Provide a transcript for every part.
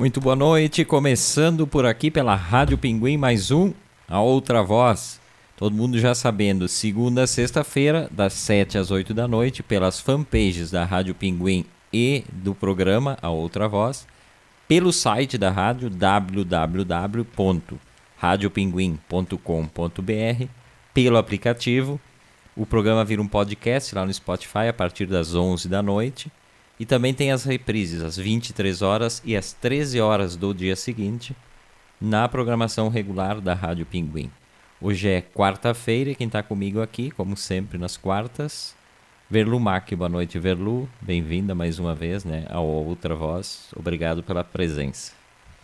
Muito boa noite, começando por aqui pela Rádio Pinguim, mais um, a outra voz. Todo mundo já sabendo, segunda a sexta-feira, das 7 às 8 da noite, pelas fanpages da Rádio Pinguim e do programa A Outra Voz, pelo site da rádio www.radiopinguim.com.br, pelo aplicativo. O programa vira um podcast lá no Spotify a partir das 11 da noite. E também tem as reprises às 23 horas e às 13 horas do dia seguinte na programação regular da Rádio Pinguim. Hoje é quarta-feira e quem está comigo aqui, como sempre nas quartas, Verlu Mac. Boa noite, Verlu. Bem-vinda mais uma vez né, ao Outra Voz. Obrigado pela presença.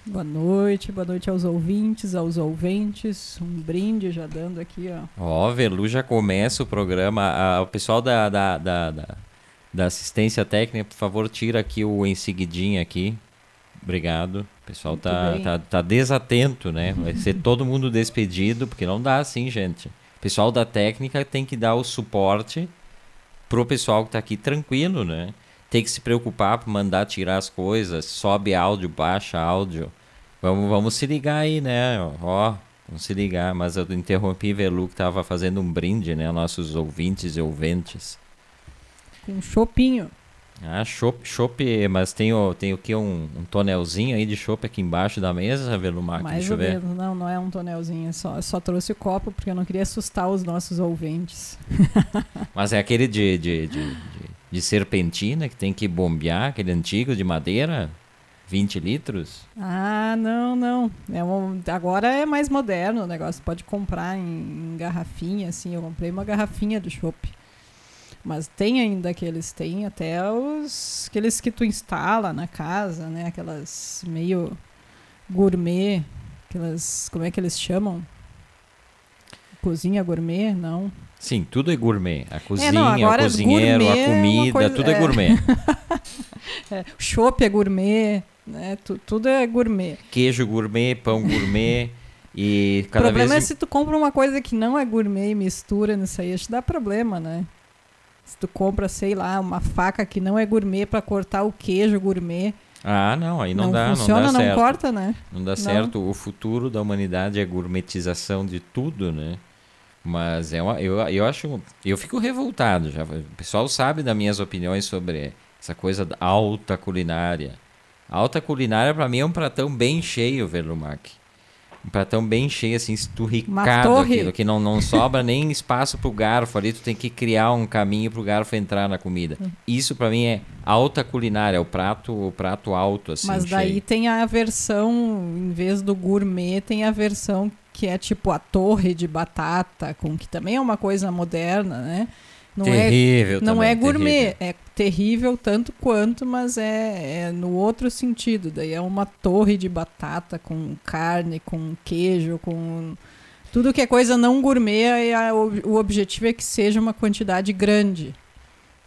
Boa noite, boa noite aos ouvintes, aos ouventes. Um brinde já dando aqui, ó. Ó, Verlu já começa o programa. o pessoal da, da, da, da, da assistência técnica, por favor, tira aqui o em seguidinho aqui. Obrigado. O pessoal tá, tá, tá, desatento, né? Vai ser todo mundo despedido, porque não dá assim, gente. O pessoal da técnica tem que dar o suporte pro pessoal que tá aqui tranquilo, né? Tem que se preocupar para mandar tirar as coisas, sobe áudio, baixa áudio. Vamos, vamos se ligar aí, né? Ó, vamos se ligar. Mas eu interrompi Velu que tava fazendo um brinde, né? Nossos ouvintes e ouventes. Com um chopinho. Ah, chopp, chopp, mas tem o, tem o que? Um, um tonelzinho aí de chopp aqui embaixo da mesa, Velumar? Mais Deixa ou ver. menos, não, não é um tonelzinho, só, só trouxe o copo porque eu não queria assustar os nossos ouvintes. mas é aquele de, de, de, de, de serpentina que tem que bombear, aquele antigo de madeira? 20 litros? Ah, não, não. É um, agora é mais moderno o negócio. Pode comprar em, em garrafinha, assim. Eu comprei uma garrafinha de chopp. Mas tem ainda aqueles, tem até os aqueles que tu instala na casa, né? Aquelas meio gourmet, aquelas, como é que eles chamam? Cozinha gourmet, não? Sim, tudo é gourmet. A cozinha, é, não, o cozinheiro, a é comida, coisa, tudo é, é gourmet. é, o chopp é gourmet, né? Tu, tudo é gourmet. Queijo gourmet, pão gourmet. E cada o problema vez... é se tu compra uma coisa que não é gourmet e mistura nisso aí, acho que dá problema, né? Se tu compra, sei lá, uma faca que não é gourmet para cortar o queijo gourmet. Ah, não, aí não, não dá, funciona, não dá não certo. corta, né? Não dá não. certo. O futuro da humanidade é a gourmetização de tudo, né? Mas é uma, eu, eu acho. Eu fico revoltado já. O pessoal sabe das minhas opiniões sobre essa coisa da alta culinária. alta culinária, para mim, é um pratão bem cheio, Verlumac um pratão bem cheio, assim, esturricado aquilo, que não, não sobra nem espaço pro garfo ali, tu tem que criar um caminho pro garfo entrar na comida. Hum. Isso para mim é alta culinária, é o prato, o prato alto, assim. Mas daí cheio. tem a versão, em vez do gourmet, tem a versão que é tipo a torre de batata, com que também é uma coisa moderna, né? Não é terrível é, Não também, é gourmet, terrível. é terrível tanto quanto, mas é, é, no outro sentido. Daí é uma torre de batata com carne, com queijo, com tudo que é coisa não gourmet. E a, o, o objetivo é que seja uma quantidade grande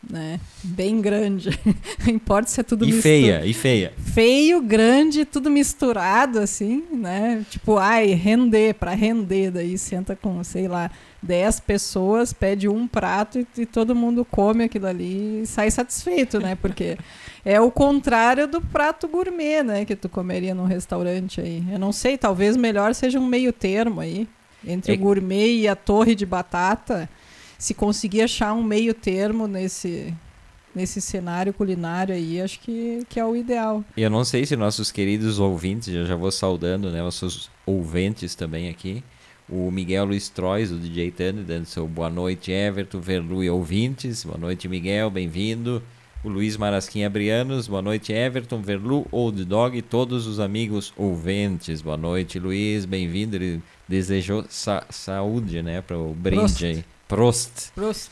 né? Bem grande. Não importa se é tudo E feia, e feia. Feio, grande, tudo misturado, assim, né? Tipo, ai, render, para render. Daí senta com, sei lá, 10 pessoas, pede um prato e, e, todo mundo come aquilo ali e sai satisfeito, né? Porque é o contrário do prato gourmet, né? Que tu comeria num restaurante aí. Eu não sei, talvez melhor seja um meio termo aí. Entre é... o gourmet e a torre de batata se conseguir achar um meio termo nesse nesse cenário culinário aí, acho que, que é o ideal. Eu não sei se nossos queridos ouvintes, eu já vou saudando, né, nossos ouvintes também aqui, o Miguel Luiz Trois, o DJ Tano, dando seu boa noite, Everton, Verlu e ouvintes, boa noite, Miguel, bem-vindo. O Luiz Marasquinha Brianos, boa noite, Everton, Verlu, Old Dog e todos os amigos ouvintes. Boa noite, Luiz, bem-vindo. Ele desejou sa saúde, né, para o brinde aí. Prost. Prost.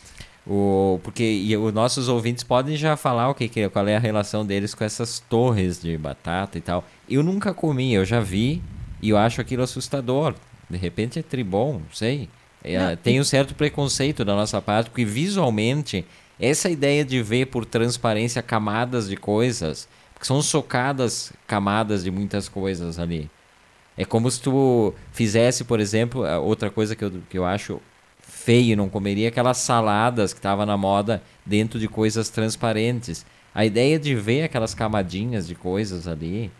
O, porque e os nossos ouvintes podem já falar o que, que qual é a relação deles com essas torres de batata e tal. Eu nunca comi, eu já vi e eu acho aquilo assustador. De repente é tribom, não sei. É, não, tem um certo preconceito da nossa parte, porque visualmente essa ideia de ver por transparência camadas de coisas, porque são socadas camadas de muitas coisas ali. É como se tu fizesse, por exemplo, outra coisa que eu, que eu acho feio, não comeria aquelas saladas que estavam na moda dentro de coisas transparentes. A ideia de ver aquelas camadinhas de coisas ali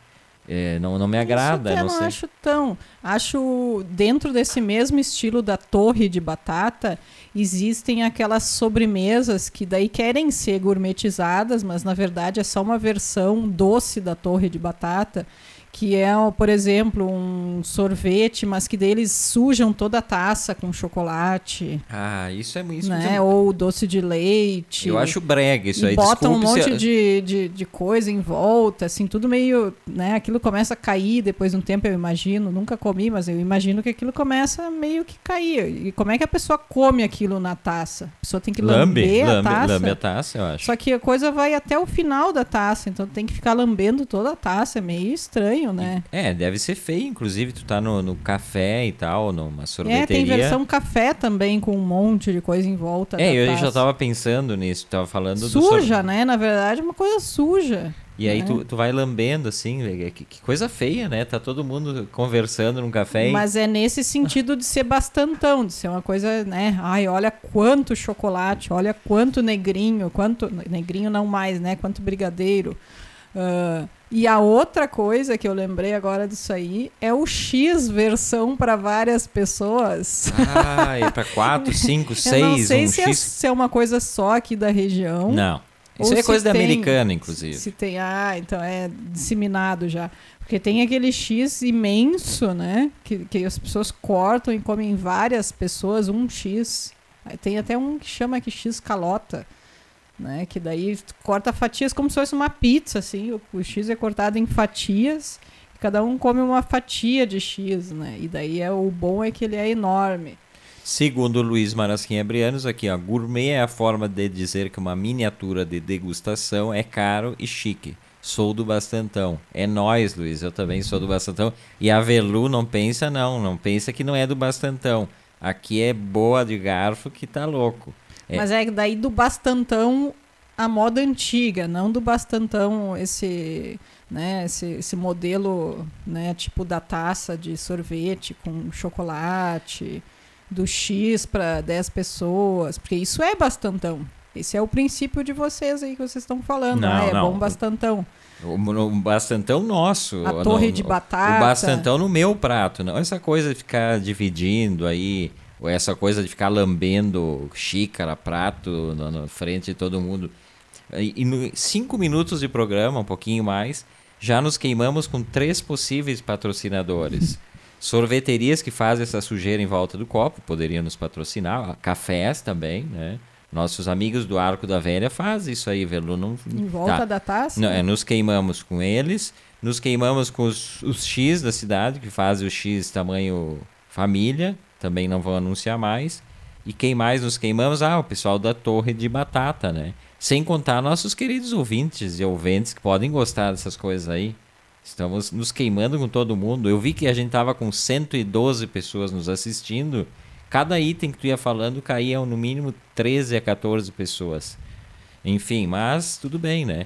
É, não, não me agrada. Isso não, não sei. acho tão. Acho dentro desse mesmo estilo da torre de batata, existem aquelas sobremesas que daí querem ser gourmetizadas, mas na verdade é só uma versão doce da torre de batata que é, por exemplo, um sorvete, mas que deles sujam toda a taça com chocolate. Ah, isso é isso né? é- Ou doce de leite. Eu acho brega isso e aí. botam um monte eu- de, de, de coisa em volta, assim, tudo meio, né? Aquilo começa a cair depois de um tempo, eu imagino. Nunca comi, mas eu imagino que aquilo começa meio que cair. E como é que a pessoa come aquilo na taça? A pessoa tem que Lambe, lamber lambe, a taça. lambe a taça, eu acho. Só que a coisa vai até o final da taça, então tem que ficar lambendo toda a taça. É meio estranho, né? É, deve ser feio, inclusive, tu tá no, no café e tal, numa sorveteria. É, tem versão café também, com um monte de coisa em volta. É, eu taça. já tava pensando nisso, tava falando do Suja, né? Na verdade, é uma coisa suja. E aí né? tu, tu vai lambendo, assim, velho, que, que coisa feia, né? Tá todo mundo conversando num café e... Mas é nesse sentido de ser bastantão, de ser uma coisa, né? Ai, olha quanto chocolate, olha quanto negrinho, quanto. Negrinho não mais, né? Quanto brigadeiro. Ah, e a outra coisa que eu lembrei agora disso aí é o X versão para várias pessoas. Ah, é pra quatro, cinco, eu não seis, sei um se, é, X... se é uma coisa só aqui da região. Não, isso é coisa da americana, inclusive. Se tem, ah, então é disseminado já. Porque tem aquele X imenso, né? Que, que as pessoas cortam e comem várias pessoas, um X. Tem até um que chama que X calota, né? Que daí corta fatias como se fosse uma pizza, assim. O, o X é cortado em fatias. Cada um come uma fatia de X, né? E daí é o bom é que ele é enorme. Segundo Luiz Marasquinha Brianos, aqui, ó, gourmet é a forma de dizer que uma miniatura de degustação é caro e chique. Sou do Bastantão. É nós, Luiz, eu também sou do Bastantão. E a Velu não pensa não, não pensa que não é do Bastantão. Aqui é boa de garfo que tá louco. É. Mas é daí do bastantão a moda antiga, não do bastantão esse, né, esse, esse modelo, né, tipo da taça de sorvete com chocolate, do X para 10 pessoas, porque isso é bastantão. Esse é o princípio de vocês aí que vocês estão falando. Não, ah, é não. bom bastantão. O, o bastantão nosso. A torre de batata. O bastantão no meu prato. Não essa coisa de ficar dividindo aí. Ou essa coisa de ficar lambendo xícara, prato na, na frente de todo mundo. E, e no cinco minutos de programa, um pouquinho mais, já nos queimamos com três possíveis patrocinadores. Sorveterias que fazem essa sujeira em volta do copo, poderiam nos patrocinar. Cafés também, né? Nossos amigos do Arco da Velha fazem isso aí, Velu. Não, Em volta Tá. da taça. não, é, nos queimamos com eles, nos queimamos com os, os X da cidade, que fazem o X tamanho família, também não vão anunciar mais. E quem mais nos queimamos? Ah, o pessoal da Torre de Batata, né? Sem contar nossos queridos ouvintes e ouvintes que podem gostar dessas coisas aí. Estamos nos queimando com todo mundo. Eu vi que a gente tava com 112 pessoas nos assistindo. Cada item que tu ia falando caía no mínimo 13 a 14 pessoas. Enfim, mas tudo bem, né?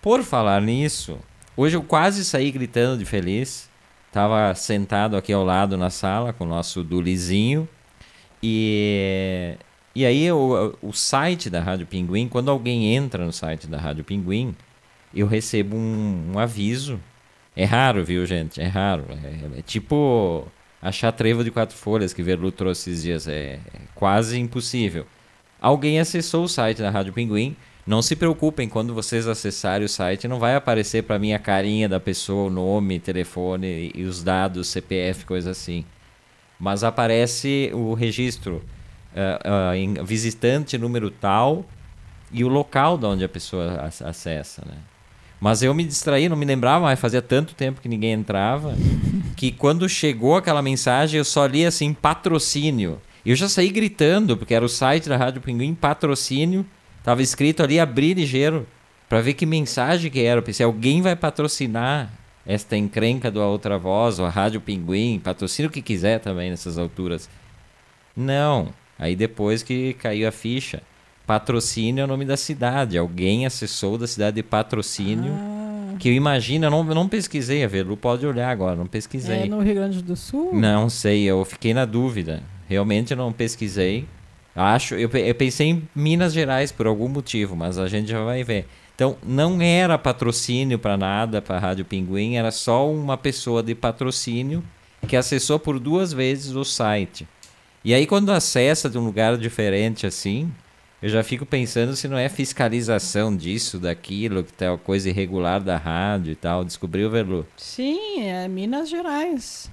Por falar nisso, hoje eu quase saí gritando de feliz. Tava sentado aqui ao lado na sala com o nosso Dulizinho. E, e aí o, o site da Rádio Pinguim, quando alguém entra no site da Rádio Pinguim, eu recebo um, um aviso. É raro, viu, gente? É raro. É, é tipo achar trevo de quatro folhas que Verlu trouxe esses dias. É, é quase impossível. Alguém acessou o site da Rádio Pinguim. Não se preocupem, quando vocês acessarem o site, não vai aparecer para mim a carinha da pessoa, o nome, telefone e os dados, CPF, coisa assim. Mas aparece o registro ah, em visitante número tal e o local de onde a pessoa ac- acessa, né? Mas eu me distraí, não me lembrava, mas fazia tanto tempo que ninguém entrava, que quando chegou aquela mensagem eu só li assim, patrocínio. Eu já saí gritando, porque era o site da Rádio Pinguim, patrocínio. Tava escrito ali, abrir ligeiro, para ver que mensagem que era. Pensei, alguém vai patrocinar esta encrenca do A Outra Voz, ou a Rádio Pinguim, patrocina o que quiser também nessas alturas. Não. Aí depois que caiu a ficha, patrocínio é o nome da cidade. Alguém acessou da cidade de patrocínio. Ah, Que eu imagino, eu não, eu não pesquisei, a Velu pode olhar agora, não pesquisei. é no Rio Grande do Sul? Não sei, eu fiquei na dúvida. Realmente eu não pesquisei. Acho, eu, eu pensei em Minas Gerais por algum motivo, mas a gente já vai ver. Então, não era patrocínio para nada para a Rádio Pinguim, era só uma pessoa de patrocínio que acessou por duas vezes o site. E aí, quando acessa de um lugar diferente assim, eu já fico pensando se não é fiscalização disso, daquilo, que tá coisa irregular da rádio e tal. Descobriu, Verlu? Sim, é Minas Gerais.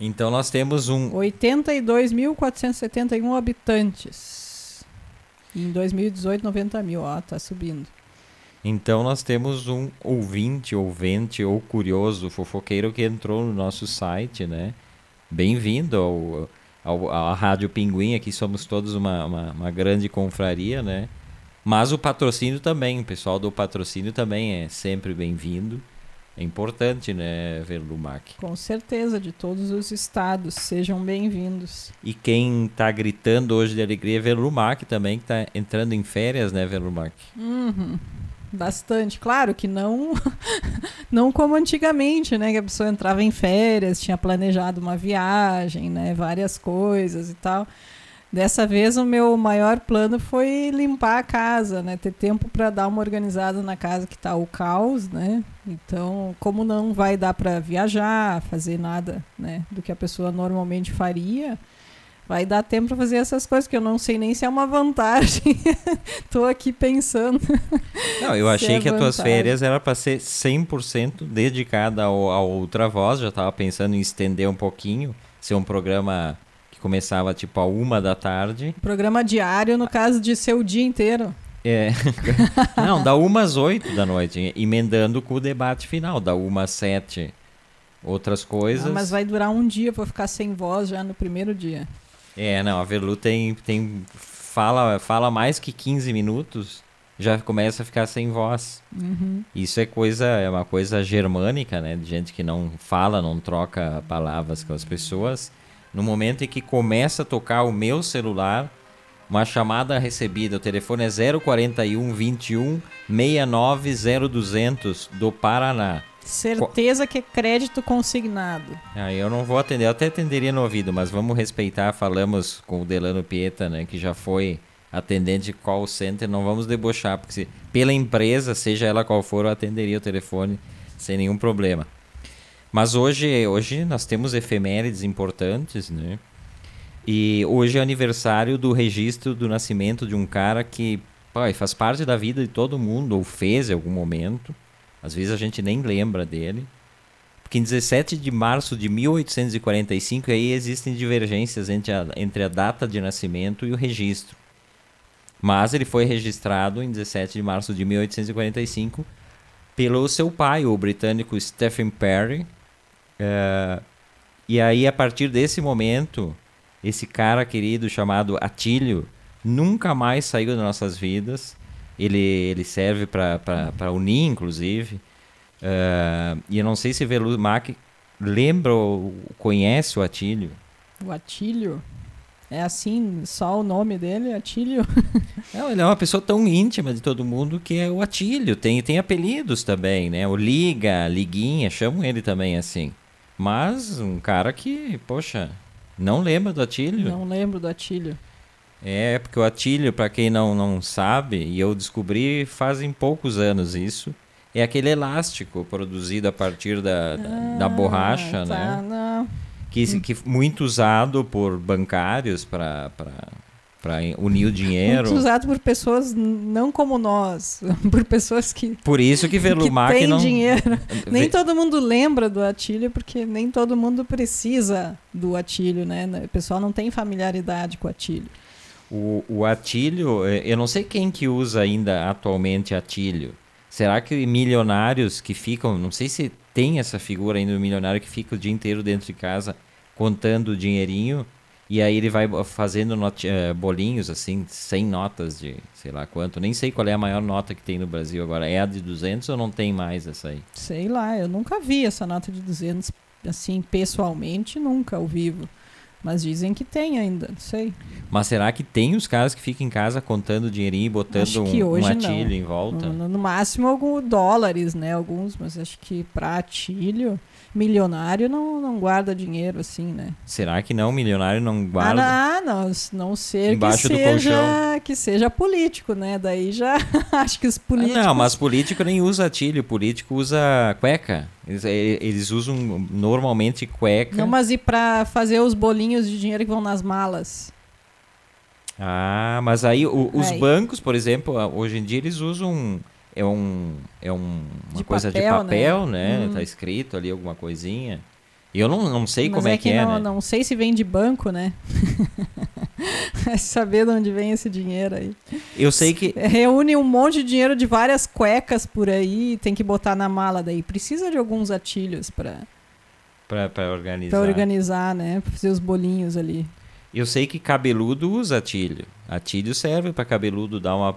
Então nós temos um. 82.471 habitantes. Em 2018, 90 mil. Ó, tá subindo. Então nós temos um ouvinte, ouvinte ou curioso, fofoqueiro que entrou no nosso site, né? Bem-vindo ao ao, à Rádio Pinguim, aqui somos todos uma, uma, uma, grande confraria, né? Mas o patrocínio também, o pessoal do patrocínio também é sempre bem-vindo. É importante, né, Verlumac? Com certeza, de todos os estados, sejam bem-vindos. E quem está gritando hoje de alegria é Verlumac também, que está entrando em férias, né, Verlumac? Uhum. Bastante. Claro que não não como antigamente, né? Que a pessoa entrava em férias, tinha planejado uma viagem, né? Várias coisas e tal. Dessa vez o meu maior plano foi limpar a casa, né? Ter tempo para dar uma organizada na casa que está o caos, né? Então, como não vai dar para viajar, fazer nada, né? Do que a pessoa normalmente faria, vai dar tempo para fazer essas coisas que eu não sei nem se é uma vantagem. Tô aqui pensando. Não, eu achei é que as tuas férias era para ser 100% dedicada ao, ao outra voz, já tava pensando em estender um pouquinho, ser um programa começava tipo a uma da tarde. Programa diário, no caso de ser o dia inteiro. É. Não, da umas oito da noite, emendando com o debate final, da uma às sete. Outras coisas. Ah, mas vai durar um dia, vou ficar sem voz já no primeiro dia. É, não, a Velu tem, tem fala, fala mais que 15 minutos, já começa a ficar sem voz. Uhum. Isso é coisa, é uma coisa germânica, né? De gente que não fala, não troca palavras com as pessoas. No momento em que começa a tocar o meu celular, uma chamada recebida, o telefone é 041 21 69 0200 do Paraná. Certeza que é crédito consignado. Ah, eu não vou atender, eu até atenderia no ouvido, mas vamos respeitar. Falamos com o Delano Pieta, né, que já foi atendente de call center, não vamos debochar, porque se, pela empresa, seja ela qual for, eu atenderia o telefone sem nenhum problema. Mas hoje, hoje nós temos efemérides importantes, né? E hoje é aniversário do registro do nascimento de um cara que pai, faz parte da vida de todo mundo, ou fez em algum momento. Às vezes a gente nem lembra dele. Porque em 17 de março de 1845 aí existem divergências entre a, entre a data de nascimento e o registro. Mas ele foi registrado em 17 de março de 1845 pelo seu pai, o britânico Stephen Perry. Uh, e aí, a partir desse momento, esse cara querido chamado Atílio nunca mais saiu das nossas vidas. Ele, ele serve para unir, inclusive. Uh, e eu não sei se Velumac lembra ou conhece o Atílio. O Atílio? É assim, só o nome dele, Atílio? Não, ele é uma pessoa tão íntima de todo mundo que é o Atílio. Tem, tem apelidos também, né? O Liga, Liguinha, chamam ele também assim. Mas um cara que, poxa, não lembra do Atílio? Não lembro do Atílio. É, porque o atilho, para quem não, não sabe, e eu descobri fazem poucos anos isso, é aquele elástico produzido a partir da, ah, da, borracha, tá, né? Não. Que, que muito usado por bancários para para unir o dinheiro. Muito usado por pessoas não como nós, por pessoas que Por isso que Velumac que não dinheiro. nem todo mundo lembra do Atílio porque nem todo mundo precisa do Atílio, né? O pessoal não tem familiaridade com o Atílio. O, o atilho, é, eu não sei quem que usa ainda atualmente atilho. Será que milionários que ficam, não sei se tem essa figura ainda do milionário que fica o dia inteiro dentro de casa contando o dinheirinho e aí ele vai fazendo uh, bolinhos assim, 100 notas de sei lá quanto. Nem sei qual é a maior nota que tem no Brasil agora. É a de 200 ou não tem mais essa aí? Sei lá, eu nunca vi essa nota de 200 assim pessoalmente, nunca ao vivo. Mas dizem que tem ainda, não sei. Mas será que tem os caras que ficam em casa contando dinheirinho e botando um, um atilho não. em volta? No, no, máximo alguns dólares, né? Alguns, mas acho que para atilho, milionário não, não guarda dinheiro assim, né? Será que não? Milionário não guarda? Ah, não, não ser Embaixo que seja, que seja político, né? Daí já acho que os políticos... Ah, não, mas político nem usa atilho, político usa cueca. Eles, eles usam normalmente cueca. Não, mas e para fazer os bolinhos de dinheiro que vão nas malas? Ah, mas aí o, os aí. bancos, por exemplo, hoje em dia eles usam é um é um, uma de coisa papel, de papel, né? né? Uhum. Tá escrito ali alguma coisinha. Eu não, não sei Mas como é, é que, que é, não, né? não sei se vem de banco, né? é saber de onde vem esse dinheiro aí. Eu sei que. Reúne um monte de dinheiro de várias cuecas por aí, tem que botar na mala daí. Precisa de alguns atilhos para para organizar. Para organizar, né? Pra fazer os bolinhos ali. Eu sei que cabeludo usa atilho. Atilho serve para cabeludo dar uma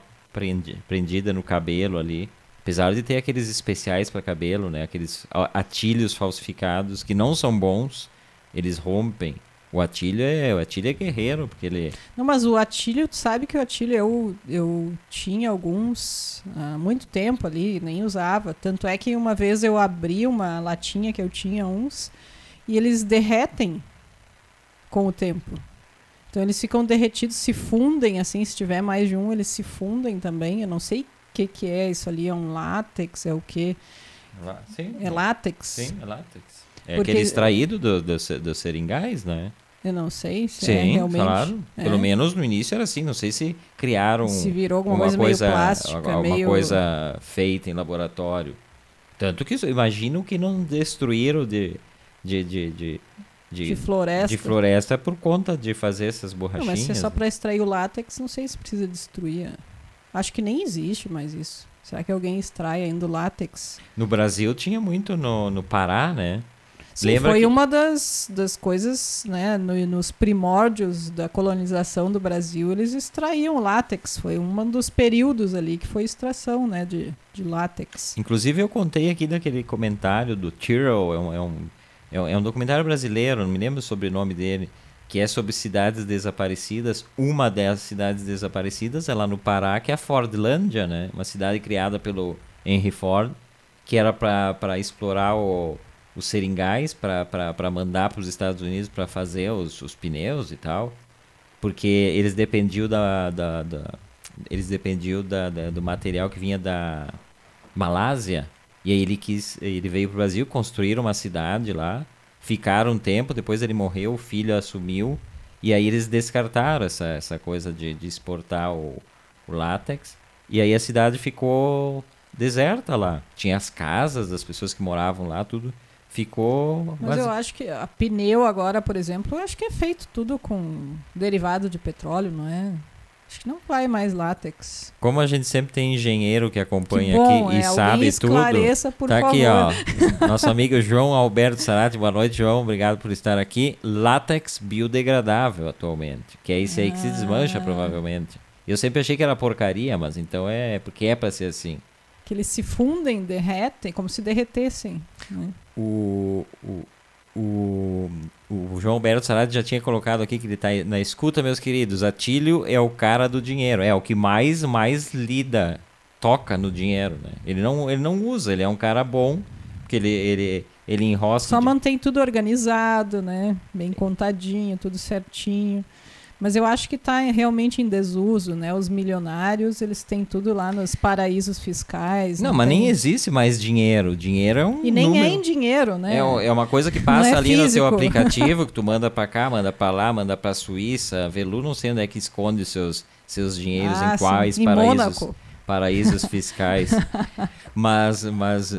prendida no cabelo ali. Apesar de ter aqueles especiais para cabelo, né? Aqueles atilhos falsificados que não são bons, eles rompem. O Atilho é, o Atilho é guerreiro, porque ele... Não, mas o Atilho, tu sabe que o Atilho eu, eu tinha alguns há muito tempo ali, nem usava. Tanto é que uma vez eu abri uma latinha que eu tinha uns e eles derretem com o tempo. Então eles ficam derretidos, se fundem assim, se tiver mais de um, eles se fundem também. Eu não sei que, que é isso ali? É um látex? É o quê? Sim. É látex? Sim, é látex. É Porque... aquele extraído dos do, do seringais, né? Eu não sei se Sim, é realmente. claro. É. Pelo menos no início era assim. Não sei se criaram se virou alguma coisa, coisa meio plástica, alguma meio... coisa feita em laboratório. Tanto que imagino que não destruíram de, de, de, de de, de, floresta. De floresta por conta de fazer essas borrachinhas. Não, mas se é só para extrair o látex, não sei se precisa destruir. Acho que nem existe mais isso. Será que alguém extrai ainda o látex? No Brasil tinha muito no, no Pará, né? Sim, Lembra foi que... uma das, das coisas, né, no, nos primórdios da colonização do Brasil, eles extraíam látex. Foi um dos períodos ali que foi extração, né, de, de látex. Inclusive eu contei aqui daquele comentário do Tyrrell, é um, é um, é um documentário brasileiro, não me lembro o sobrenome dele, que é sobre cidades desaparecidas. Uma das cidades desaparecidas é lá no Pará, que é a Fordlândia, né? Uma cidade criada pelo Henry Ford, que era para explorar o, os seringais, para mandar para os Estados Unidos para fazer os, os, pneus e tal. Porque eles dependiam da, da, da eles dependiam da, da, do material que vinha da Malásia. E aí ele quis, ele veio para o Brasil, construir uma cidade lá ficaram um tempo, depois ele morreu, o filho assumiu, e aí eles descartaram essa, essa coisa de, de exportar o, o látex, e aí a cidade ficou deserta lá. Tinha as casas das pessoas que moravam lá, tudo ficou. Mas eu acho que a pneu agora, por exemplo, eu acho que é feito tudo com derivado de petróleo, não é? Acho que não vai mais látex. Como a gente sempre tem engenheiro que acompanha que bom, aqui e é, sabe tudo. Por tá favor. aqui, ó. Nosso amigo João Alberto Sarati. Boa noite, João. Obrigado por estar aqui. Látex biodegradável atualmente. Que é esse aí que se desmancha, ah. provavelmente. Eu sempre achei que era porcaria, mas então é porque é para ser assim. Que eles se fundem, derretem, como se derretessem. Né? O, o, o, o João Alberto Saradi já tinha colocado aqui que ele está na escuta, meus queridos. Atílio é o cara do dinheiro, é o que mais mais lida, toca no dinheiro, né? Ele não, ele não usa, ele é um cara bom, porque ele, ele, ele enrosca. Só de... mantém tudo organizado, né? Bem contadinho, tudo certinho. Mas eu acho que está realmente em desuso, né? Os milionários, eles têm tudo lá nos paraísos fiscais. Não, não mas tem... nem existe mais dinheiro. Dinheiro é um E nem número... é em dinheiro, né? É, é uma coisa que passa é ali físico. no seu aplicativo, que tu manda para cá, manda para lá, manda para Suíça. Velu não sei onde é que esconde seus, seus dinheiros, ah, em quais sim. paraísos. Em Mônaco paraísos fiscais. mas mas uh,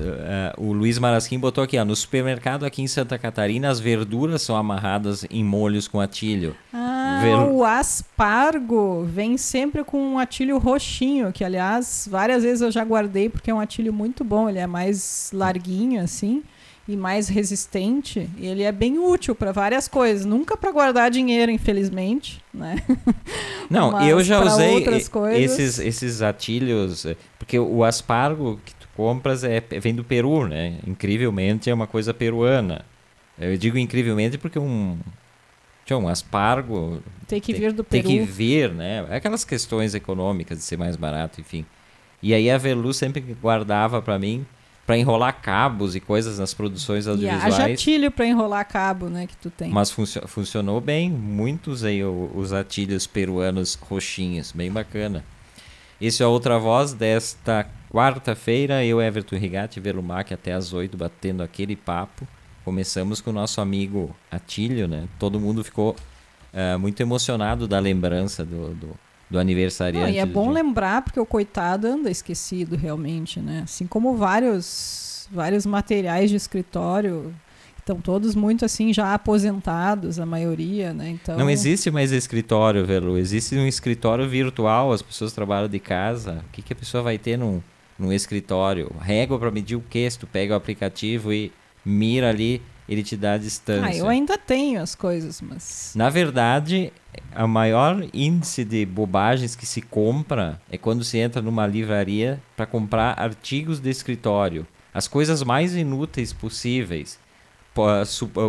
o Luiz Marasquim botou aqui, ó, no supermercado aqui em Santa Catarina, as verduras são amarradas em molhos com atilho. Ah, Ver... o aspargo vem sempre com um atilho roxinho, que aliás, várias vezes eu já guardei porque é um atilho muito bom, ele é mais larguinho assim e mais resistente, ele é bem útil para várias coisas, nunca para guardar dinheiro, infelizmente, né? Não, Mas eu já usei esses esses atilhos, eh, porque o aspargo que tu compras é vem do Peru, né? Incrivelmente é uma coisa peruana. Eu digo incrivelmente porque um Tinha um aspargo. Tem que vir do Peru. Tem que vir, né? Aquelas questões econômicas de ser mais barato, enfim. E aí a Velu sempre guardava para mim para enrolar cabos e coisas nas produções audiovisuais. Haja atilho para enrolar cabo, né, que tu tem. Mas funcio funcionou bem, muito usei o, os atilhos peruanos roxinhos, bem bacana. Esse é a outra voz desta quarta-feira, eu, Everton Rigatti, Velumac, até às oito, batendo aquele papo. Começamos com o nosso amigo Atílio, né? Todo mundo ficou uh, muito emocionado da lembrança do, do do aniversariante. Não, e é bom dia. lembrar, porque o coitado anda esquecido realmente, né? Assim como vários, vários materiais de escritório estão todos muito assim já aposentados, a maioria, né? Então Não existe mais escritório, Velo. Existe um escritório virtual, as pessoas trabalham de casa. O que, que a pessoa vai ter num, num escritório? Régua para medir o que? Se tu pega o aplicativo e mira ali, ele te dá a distância. Ah, eu ainda tenho as coisas, mas. Na verdade, a maior índice de bobagens que se compra é quando se entra numa livraria para comprar artigos de escritório. As coisas mais inúteis possíveis.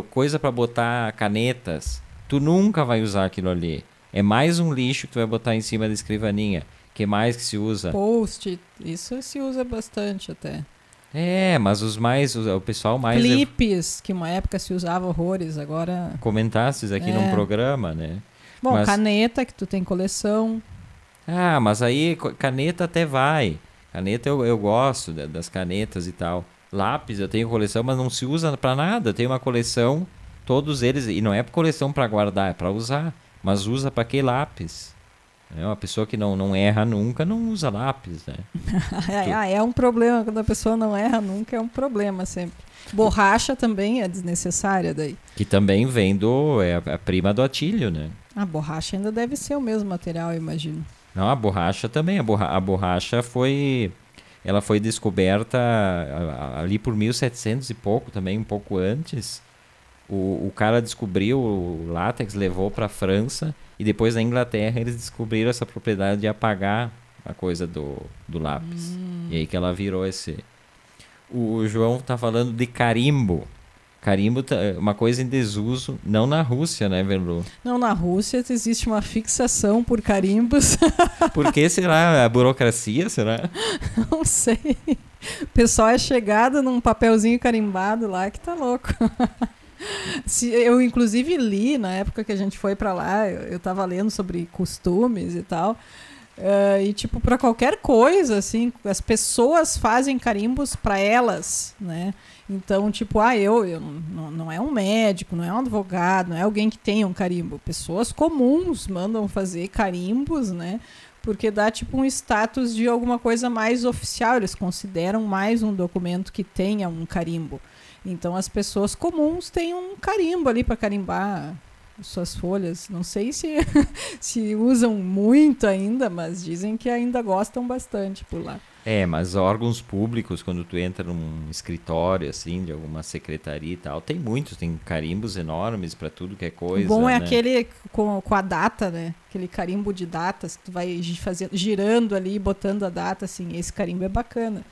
Coisa para botar canetas. Tu nunca vai usar aquilo ali. É mais um lixo que tu vai botar em cima da escrivaninha. que mais que se usa? Post. Isso se usa bastante até. É, mas os mais, o pessoal mais. Clipes, que uma época se usava horrores, agora. Comentastes aqui é. num programa, né? Bom, mas... caneta, que tu tem coleção. Ah, mas aí caneta até vai. Caneta eu, eu gosto das canetas e tal. Lápis eu tenho coleção, mas não se usa para nada. Eu tenho uma coleção, todos eles. E não é coleção para guardar, é para usar. Mas usa para que lápis? É uma pessoa que não, não erra nunca, não usa lápis, né? é, é um problema. Quando a pessoa não erra nunca, é um problema sempre. Borracha também é desnecessária daí. Que também vem do... É a prima do atilho, né? A borracha ainda deve ser o mesmo material, eu imagino. Não, a borracha também. A, borra a borracha foi... Ela foi descoberta ali por 1700 e pouco também, um pouco antes. O, o cara descobriu o látex, levou para a França e depois na Inglaterra eles descobriram essa propriedade de apagar a coisa do, do lápis. Hum. E aí que ela virou esse. O João tá falando de carimbo. Carimbo é uma coisa em desuso, não na Rússia, né, Verlu? Não, na Rússia existe uma fixação por carimbos. Por que será? A burocracia, será? Não sei. O pessoal é chegado num papelzinho carimbado lá que tá louco. eu, inclusive, li na época que a gente foi para lá, eu, eu tava lendo sobre costumes e tal. Uh, e, tipo, para qualquer coisa, assim, as pessoas fazem carimbos para elas, né? Então, tipo, ah, eu, eu não, não é um médico, não é um advogado, não é alguém que tenha um carimbo. Pessoas comuns mandam fazer carimbos, né? Porque dá, tipo, um status de alguma coisa mais oficial. Eles consideram mais um documento que tenha um carimbo. Então as pessoas comuns têm um carimbo ali para carimbar suas folhas. Não sei se, se usam muito ainda, mas dizem que ainda gostam bastante por lá. É, mas órgãos públicos, quando tu entra num escritório, assim, de alguma secretaria e tal, tem muitos, tem carimbos enormes para tudo que é coisa. Bom é né? aquele com, com a data, né? Aquele carimbo de datas que tu vai fazer, girando ali, botando a data, assim. Esse carimbo é bacana.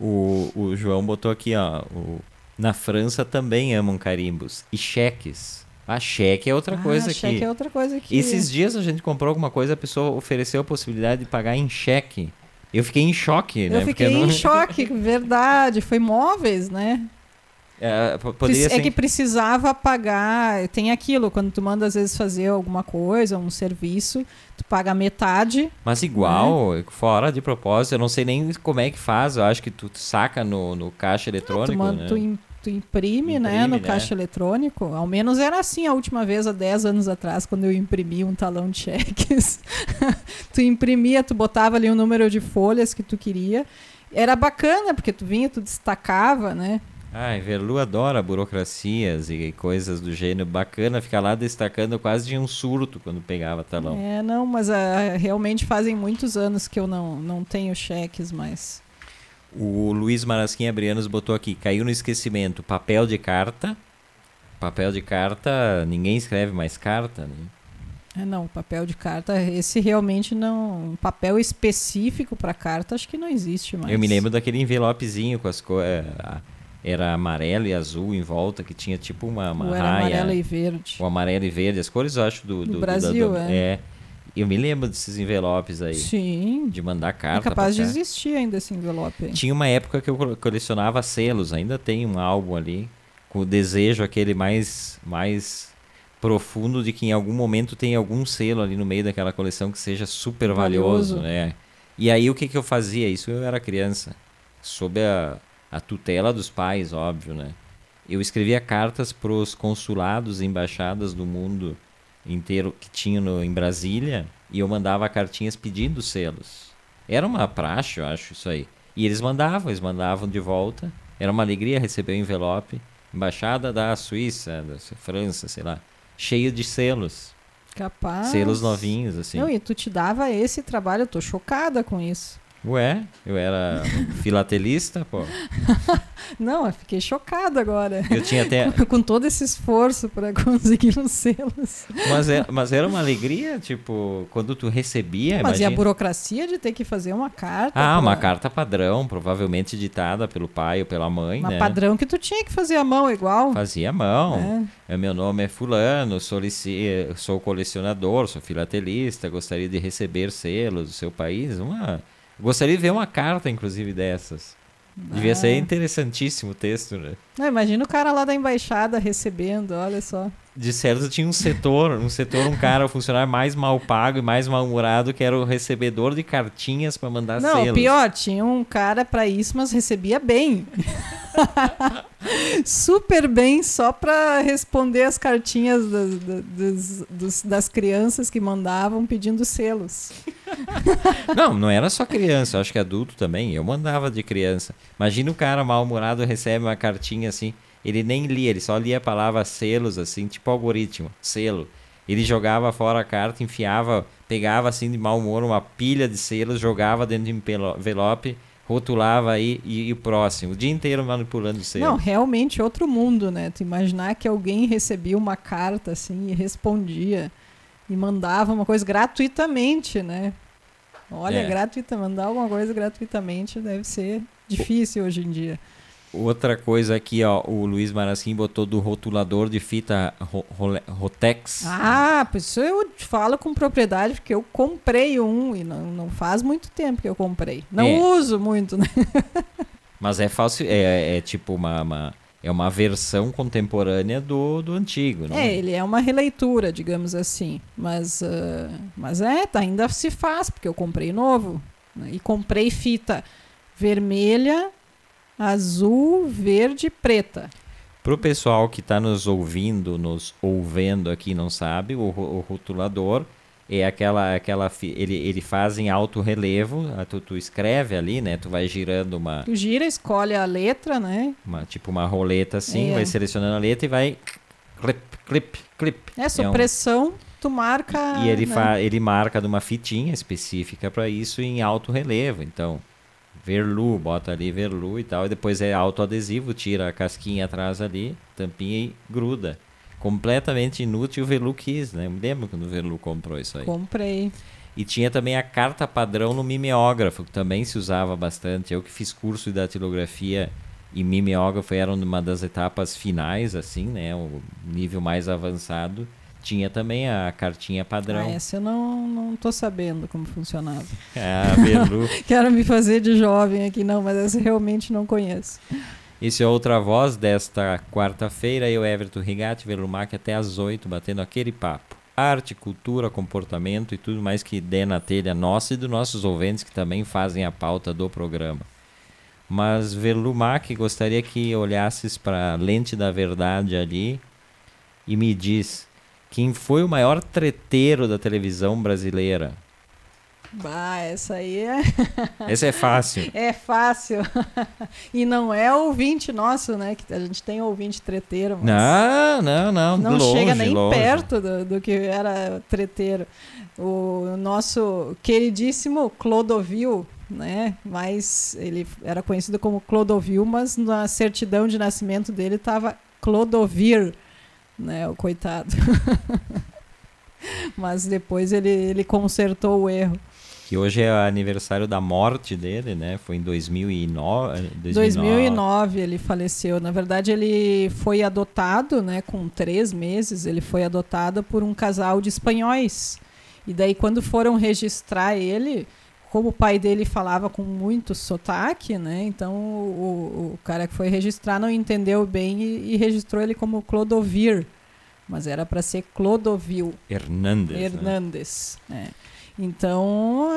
O, o João botou aqui, ó. O, na França também amam carimbos. E cheques. A ah, cheque é outra ah, coisa cheque que. é outra coisa que. Esses dias a gente comprou alguma coisa, a pessoa ofereceu a possibilidade de pagar em cheque. Eu fiquei em choque, Eu né? Eu fiquei não... em choque, verdade. Foi móveis, né? É, poderia é que precisava pagar. Tem aquilo, quando tu manda às vezes fazer alguma coisa, um serviço, tu paga metade. Mas igual, né? fora de propósito, eu não sei nem como é que faz. Eu acho que tu saca no, no caixa eletrônico. Ah, tu, manda, né? tu, tu imprime, imprime, né, no né? caixa eletrônico. Ao menos era assim a última vez, há 10 anos atrás, quando eu imprimi um talão de cheques. tu imprimia, tu botava ali o um número de folhas que tu queria. Era bacana, porque tu vinha, tu destacava, né? Ah, Verlu adora burocracias e coisas do gênero. Bacana ficar lá destacando quase de um surto quando pegava talão. É, não, mas uh, realmente fazem muitos anos que eu não, não tenho cheques mais. O Luiz Marasquim Abrianos botou aqui, caiu no esquecimento, papel de carta. Papel de carta, ninguém escreve mais carta, né? É, não, papel de carta, esse realmente não. Um papel específico para carta, acho que não existe mais. Eu me lembro daquele envelopezinho com as coisas. É, era amarelo e azul em volta, que tinha tipo uma, uma Ou era raia. amarelo e verde. O amarelo e verde, as cores eu acho do, Do do Brasil, do- é. é. Eu me lembro desses envelopes aí. Sim. De mandar É carta. capaz de existir ainda esse envelope aí. Tinha uma época que eu cole- colecionava selos, ainda tem um álbum ali, com o desejo aquele mais, mais profundo de que em algum momento tem algum selo ali no meio daquela coleção que seja super valioso, Valioso. né? E aí o que, que eu fazia? Isso eu era criança, sob a, a tutela dos pais, óbvio, né? Eu escrevia cartas para os consulados e embaixadas do mundo inteiro que tinha no, em Brasília e eu mandava cartinhas pedindo selos. Era uma praxe, eu acho, isso aí. E eles mandavam, eles mandavam de volta. Era uma alegria receber o envelope. Embaixada da Suíça, da França, sei lá. Cheio de selos. Capaz. Selos novinhos, assim. Não, e tu te dava esse trabalho, eu tô chocada com isso. Ué, eu era filatelista, pô. Não, eu fiquei chocada agora. Eu tinha até. com todo esse esforço para conseguir os selos. Mas, é, mas era uma alegria, tipo, quando tu recebia. Mas e a imagina- burocracia de ter que fazer uma carta? Ah, pra- uma carta padrão, provavelmente ditada pelo pai ou pela mãe, Uma né? padrão que tu tinha que fazer à mão igual. Fazia à mão. É. É, Meu nome é fulano, solici- sou colecionador, sou filatelista, gostaria de receber selos do seu país. Uma... Gostaria de ver uma carta, inclusive, dessas. Devia Ah. ser interessantíssimo o texto, né? Não, imagina o cara lá da embaixada recebendo, olha só. De certo tinha um setor, um setor, um cara, um funcionário mais mal pago e mais mal-humorado, que era o recebedor de cartinhas para mandar Não, selos. pior, tinha um cara pra isso, mas recebia bem. Super bem, só pra responder as cartinhas das, das- das crianças que mandavam pedindo selos. Não, não era só criança, acho que adulto também. Eu mandava de criança. Imagina o cara mal-humorado recebe uma cartinha assim, ele nem lia, ele só lia a palavra selos, assim, tipo algoritmo, selo. Ele jogava fora a carta, enfiava, pegava assim de mau humor uma pilha de selos, jogava dentro de um envelope, rotulava aí e, e o próximo. O dia inteiro manipulando selos. Não, realmente outro mundo, né? Tu imaginar que alguém recebia uma carta assim e respondia e mandava uma coisa gratuitamente, né? Olha, É. gratuita, mandar alguma coisa gratuitamente deve ser difícil hoje em dia. Outra coisa aqui, ó, o Luiz Marasquim botou do rotulador de fita ro- Rotex. Ah, pois isso eu falo com propriedade, porque eu comprei um e não, não faz muito tempo que eu comprei. Não É. uso muito, né? Mas é fácil, é, é tipo uma, uma- é uma versão contemporânea do, do antigo, não É, ele é uma releitura, digamos assim. Mas, ah, mas é, tá, ainda se faz, porque eu comprei novo. né? E comprei fita vermelha, azul, verde e preta. Pro pessoal que está nos ouvindo, nos ouvendo aqui, não sabe, o, o rotulador é aquela, aquela ele, ele faz em alto relevo, tu, tu escreve ali, né? Tu vai girando uma, Tu gira, escolhe a letra, né? uma tipo uma roleta assim, É. vai selecionando a letra e vai clip, clip, clip. É um- supressão, tu marca. E ele, né? fa ele marca numa fitinha específica para isso em alto relevo. Então, verlu, bota ali verlu e tal. E depois é autoadesivo, tira a casquinha atrás ali, tampinha e gruda. Completamente inútil o Velu quis, né? Eu me lembro quando o Velu comprou isso aí. Comprei. E tinha também a carta padrão no mimeógrafo, que também se usava bastante. Eu que fiz curso de datilografia e mimeógrafo era uma das etapas finais, assim, né? O nível mais avançado. Tinha também a cartinha padrão. Ah, essa eu não, não tô sabendo como funcionava. Ah, Velu. Quero me fazer de jovem aqui, não, mas essa eu realmente não conheço. Esse é outra voz desta quarta-feira. Eu, Everton Rigatti, Velumac, até às 8, batendo aquele papo. Arte, cultura, comportamento e tudo mais que dê na telha nossa e dos nossos ouvintes que também fazem a pauta do programa. Mas, Velumac, gostaria que olhasses para a lente da verdade ali e me diz quem foi o maior treteiro da televisão brasileira. Bah, essa aí é, Esse é fácil. é fácil. e não é ouvinte nosso, né? Que a gente tem ouvinte treteiro, Não, não, não. não longe, chega nem longe. perto do, do que era treteiro. O nosso queridíssimo Clodovil, né? Mas ele era conhecido como Clodovil, mas na certidão de nascimento dele estava Clodovir, né? O coitado. mas depois ele, ele consertou o erro. Que hoje é aniversário da morte dele, né? Foi em 2009. 2009. 2009 ele faleceu. Na verdade, ele foi adotado, né? Com três meses, ele foi adotado por um casal de espanhóis. E daí, quando foram registrar ele, como o pai dele falava com muito sotaque, né? Então o, o cara que foi registrar não entendeu bem e, e registrou ele como Clodovir, mas era para ser Clodovil Hernandes. Né? Hernandes. Né? É. Então,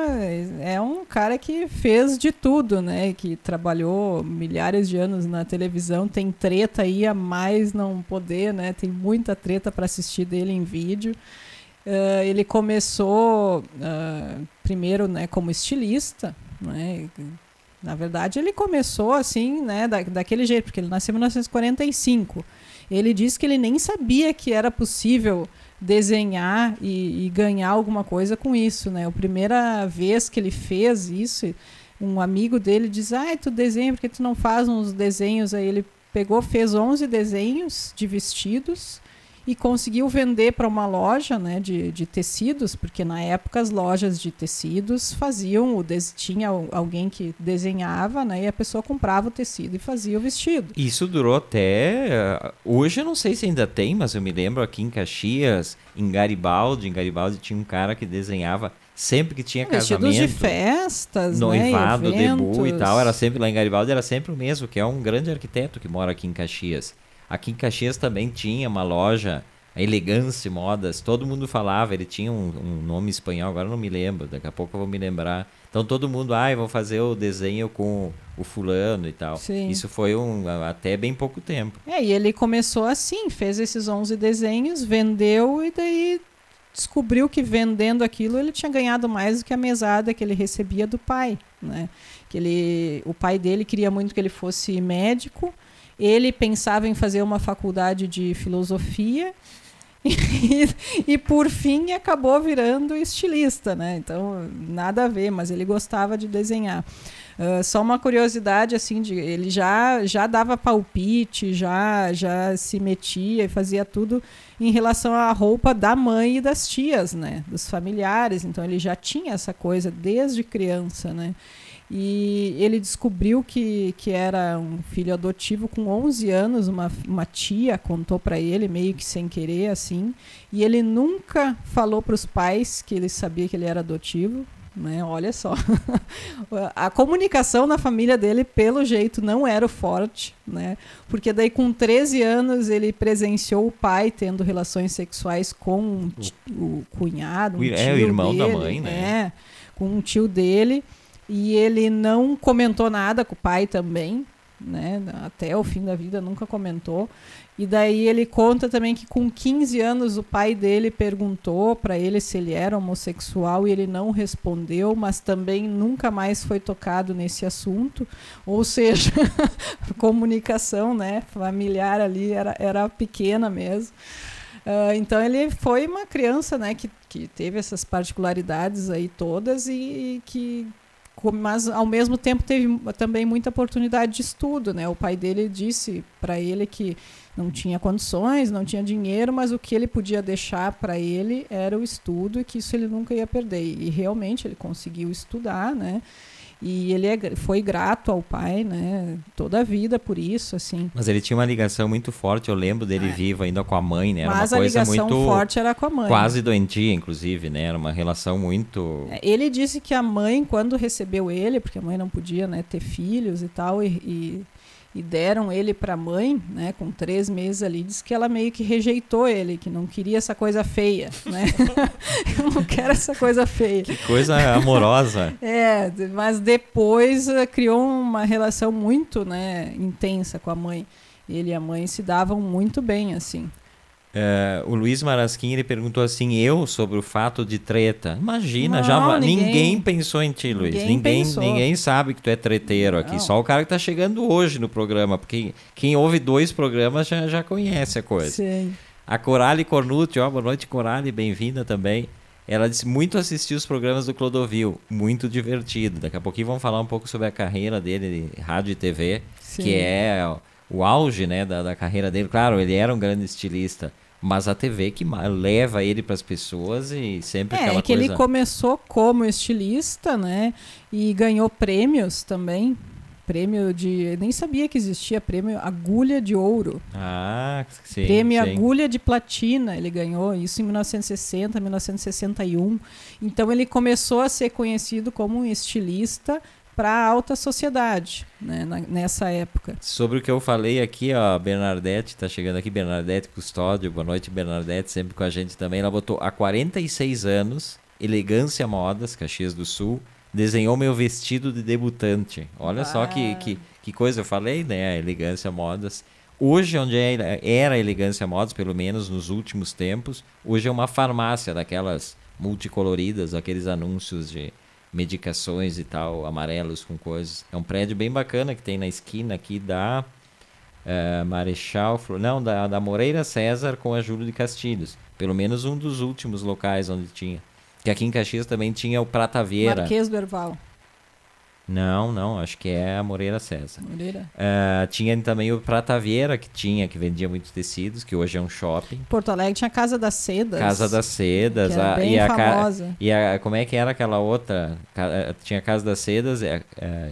é um cara que fez de tudo, né? Que trabalhou milhares de anos na televisão, tem treta aí a mais não poder, né? Tem muita treta para assistir dele em vídeo. Uh, ele começou uh, primeiro né, como estilista, né? Na verdade, ele começou assim, né, da, daquele jeito, porque ele nasceu em 1945. Ele disse que ele nem sabia que era possível desenhar e, e, ganhar alguma coisa com isso, né? A primeira vez que ele fez isso, um amigo dele diz: "Ah, tu desenha porque tu não faz uns desenhos?" Aí ele pegou, fez 11 desenhos de vestidos e conseguiu vender para uma loja né, de, de tecidos, porque na época as lojas de tecidos faziam, o des... tinha alguém que desenhava né, e a pessoa comprava o tecido e fazia o vestido. Isso durou até. Eh, hoje eu não sei se ainda tem, mas eu me lembro aqui em Caxias, em Garibaldi, em Garibaldi tinha um cara que desenhava sempre que tinha Vestidos casamento, de festas, né, noivado, né, debut e tal, era sempre lá em Garibaldi, era sempre o mesmo, que é um grande arquiteto que mora aqui em Caxias. Aqui em Caxias também tinha uma loja, a Elegância Modas, todo mundo falava, ele tinha um, um, nome espanhol, agora não me lembro, daqui a pouco eu vou me lembrar. Então todo mundo, ah, vou fazer o desenho com o fulano e tal. Sim. Isso foi um, até bem pouco tempo. É, e ele começou assim, fez esses 11 desenhos, vendeu e daí descobriu que vendendo aquilo ele tinha ganhado mais do que a mesada que ele recebia do pai, né? Que ele, o pai dele queria muito que ele fosse médico, ele pensava em fazer uma faculdade de filosofia e, e, por fim acabou virando estilista, né? Então nada a ver, mas ele gostava de desenhar. Uh, só uma curiosidade assim, de, ele já já dava palpite, já já se metia e fazia tudo em relação à roupa da mãe e das tias, né? Dos familiares. Então ele já tinha essa coisa desde criança, né? E ele descobriu que, que era um filho adotivo com 11 anos, uma, uma tia contou para ele, meio que sem querer, assim. E ele nunca falou para os pais que ele sabia que ele era adotivo. Né? Olha só. a comunicação na família dele, pelo jeito, não era o forte, né? Porque daí com 13 anos ele presenciou o pai tendo relações sexuais com o, o cunhado, um é o irmão dele, da mãe, né? É, com um tio dele. E ele não comentou nada com o pai também, né? Até o fim da vida nunca comentou. E daí ele conta também que com 15 anos o pai dele perguntou para ele se ele era homossexual e ele não respondeu, mas também nunca mais foi tocado nesse assunto. Ou seja, a comunicação, né, familiar ali era, era pequena mesmo. Uh, então ele foi uma criança, né, que, que teve essas particularidades aí todas e, e que mas ao mesmo tempo teve também muita oportunidade de estudo, né? O pai dele disse para ele que não tinha condições, não tinha dinheiro, mas o que ele podia deixar para ele era o estudo e que isso ele nunca ia perder. E realmente ele conseguiu estudar, né? E ele é, foi grato ao pai, né? Toda a vida por isso, assim. Mas ele tinha uma ligação muito forte, eu lembro dele é. vivo ainda com a mãe, né? Era Mas uma coisa a ligação muito forte era com a mãe. Quase doentia, inclusive, né? Era uma relação muito. É, ele disse que a mãe, quando recebeu ele, porque a mãe não podia, né, ter filhos e tal, e, e e deram ele para a mãe, né, com três meses ali, diz que ela meio que rejeitou ele, que não queria essa coisa feia, né? Eu não quero essa coisa feia. Que coisa amorosa. é, mas depois uh, criou uma relação muito, né, intensa com a mãe. Ele e a mãe se davam muito bem, assim. Uh, o Luiz Marasquim ele perguntou assim: eu sobre o fato de treta. Imagina, não, já ninguém, ninguém, pensou em ti, Luiz. Ninguém, ninguém, ninguém sabe que tu é treteiro aqui. Não. Só o cara que tá chegando hoje no programa, porque quem ouve dois programas já, já conhece a coisa. Sim. A Corale Cornucci, ó, boa noite, Corale, bem-vinda também. Ela disse muito assistir os programas do Clodovil, muito divertido. Daqui a pouquinho vamos falar um pouco sobre a carreira dele de rádio e TV, Sim. que é o auge né, da, da carreira dele. Claro, ele era um grande estilista mas a TV que leva ele para as pessoas e sempre é, aquela é que coisa... ele começou como estilista, né? E ganhou prêmios também. Prêmio de. Nem sabia que existia prêmio Agulha de Ouro. Ah, sim. Prêmio sim. Agulha de Platina, ele ganhou isso em 1960, 1961. Então ele começou a ser conhecido como um estilista para a alta sociedade, né, na, nessa época. Sobre o que eu falei aqui, ó, Bernadette está chegando aqui, Bernadette Custódio, boa noite Bernadette, sempre com a gente também. Ela botou há 46 anos, Elegância Modas, Caxias do Sul, desenhou meu vestido de debutante. Olha ah. só que, que, que coisa eu falei, né? A Elegância Modas. Hoje, onde é, era a Elegância Modas, pelo menos nos últimos tempos, hoje é uma farmácia daquelas multicoloridas, aqueles anúncios de medicações e tal, amarelos com coisas. É um prédio bem bacana que tem na esquina aqui da uh, Marechal, não, da, da Moreira César com a Júlio de Castilhos. Pelo menos um dos últimos locais onde tinha. Que aqui em Caxias também tinha o Prata Vieira. Marquês do. Não, não, acho que é a Moreira César. Moreira. Uh, tinha também o Prata Vieira, que tinha, que vendia muitos tecidos, que hoje é um shopping. Porto Alegre tinha a Casa das Sedas. Casa das Sedas. A, bem e a, famosa. E a, como é que era aquela outra? Tinha a Casa das Sedas, é, é,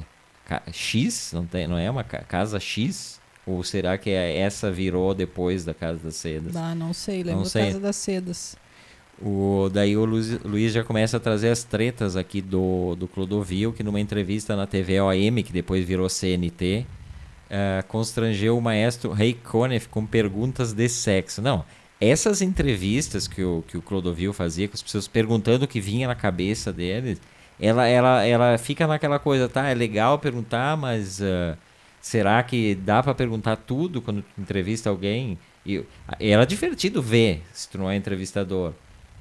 X? Não, tem, não é uma Casa X? Ou será que é, essa virou depois da Casa das Sedas? Ah, não sei, lembro Não sei. Casa das Sedas. O, daí o Luiz, Luiz já começa a trazer as tretas aqui do, do Clodovil, que numa entrevista na TV OM, que depois virou CNT, uh, constrangeu o maestro Ray Conniff com perguntas de sexo. Não, essas entrevistas que o, que o Clodovil fazia, com as pessoas perguntando o que vinha na cabeça deles, ela, ela, ela fica naquela coisa, tá, é legal perguntar, mas uh, será que dá para perguntar tudo quando entrevista alguém? E, era divertido ver se tu não é entrevistador.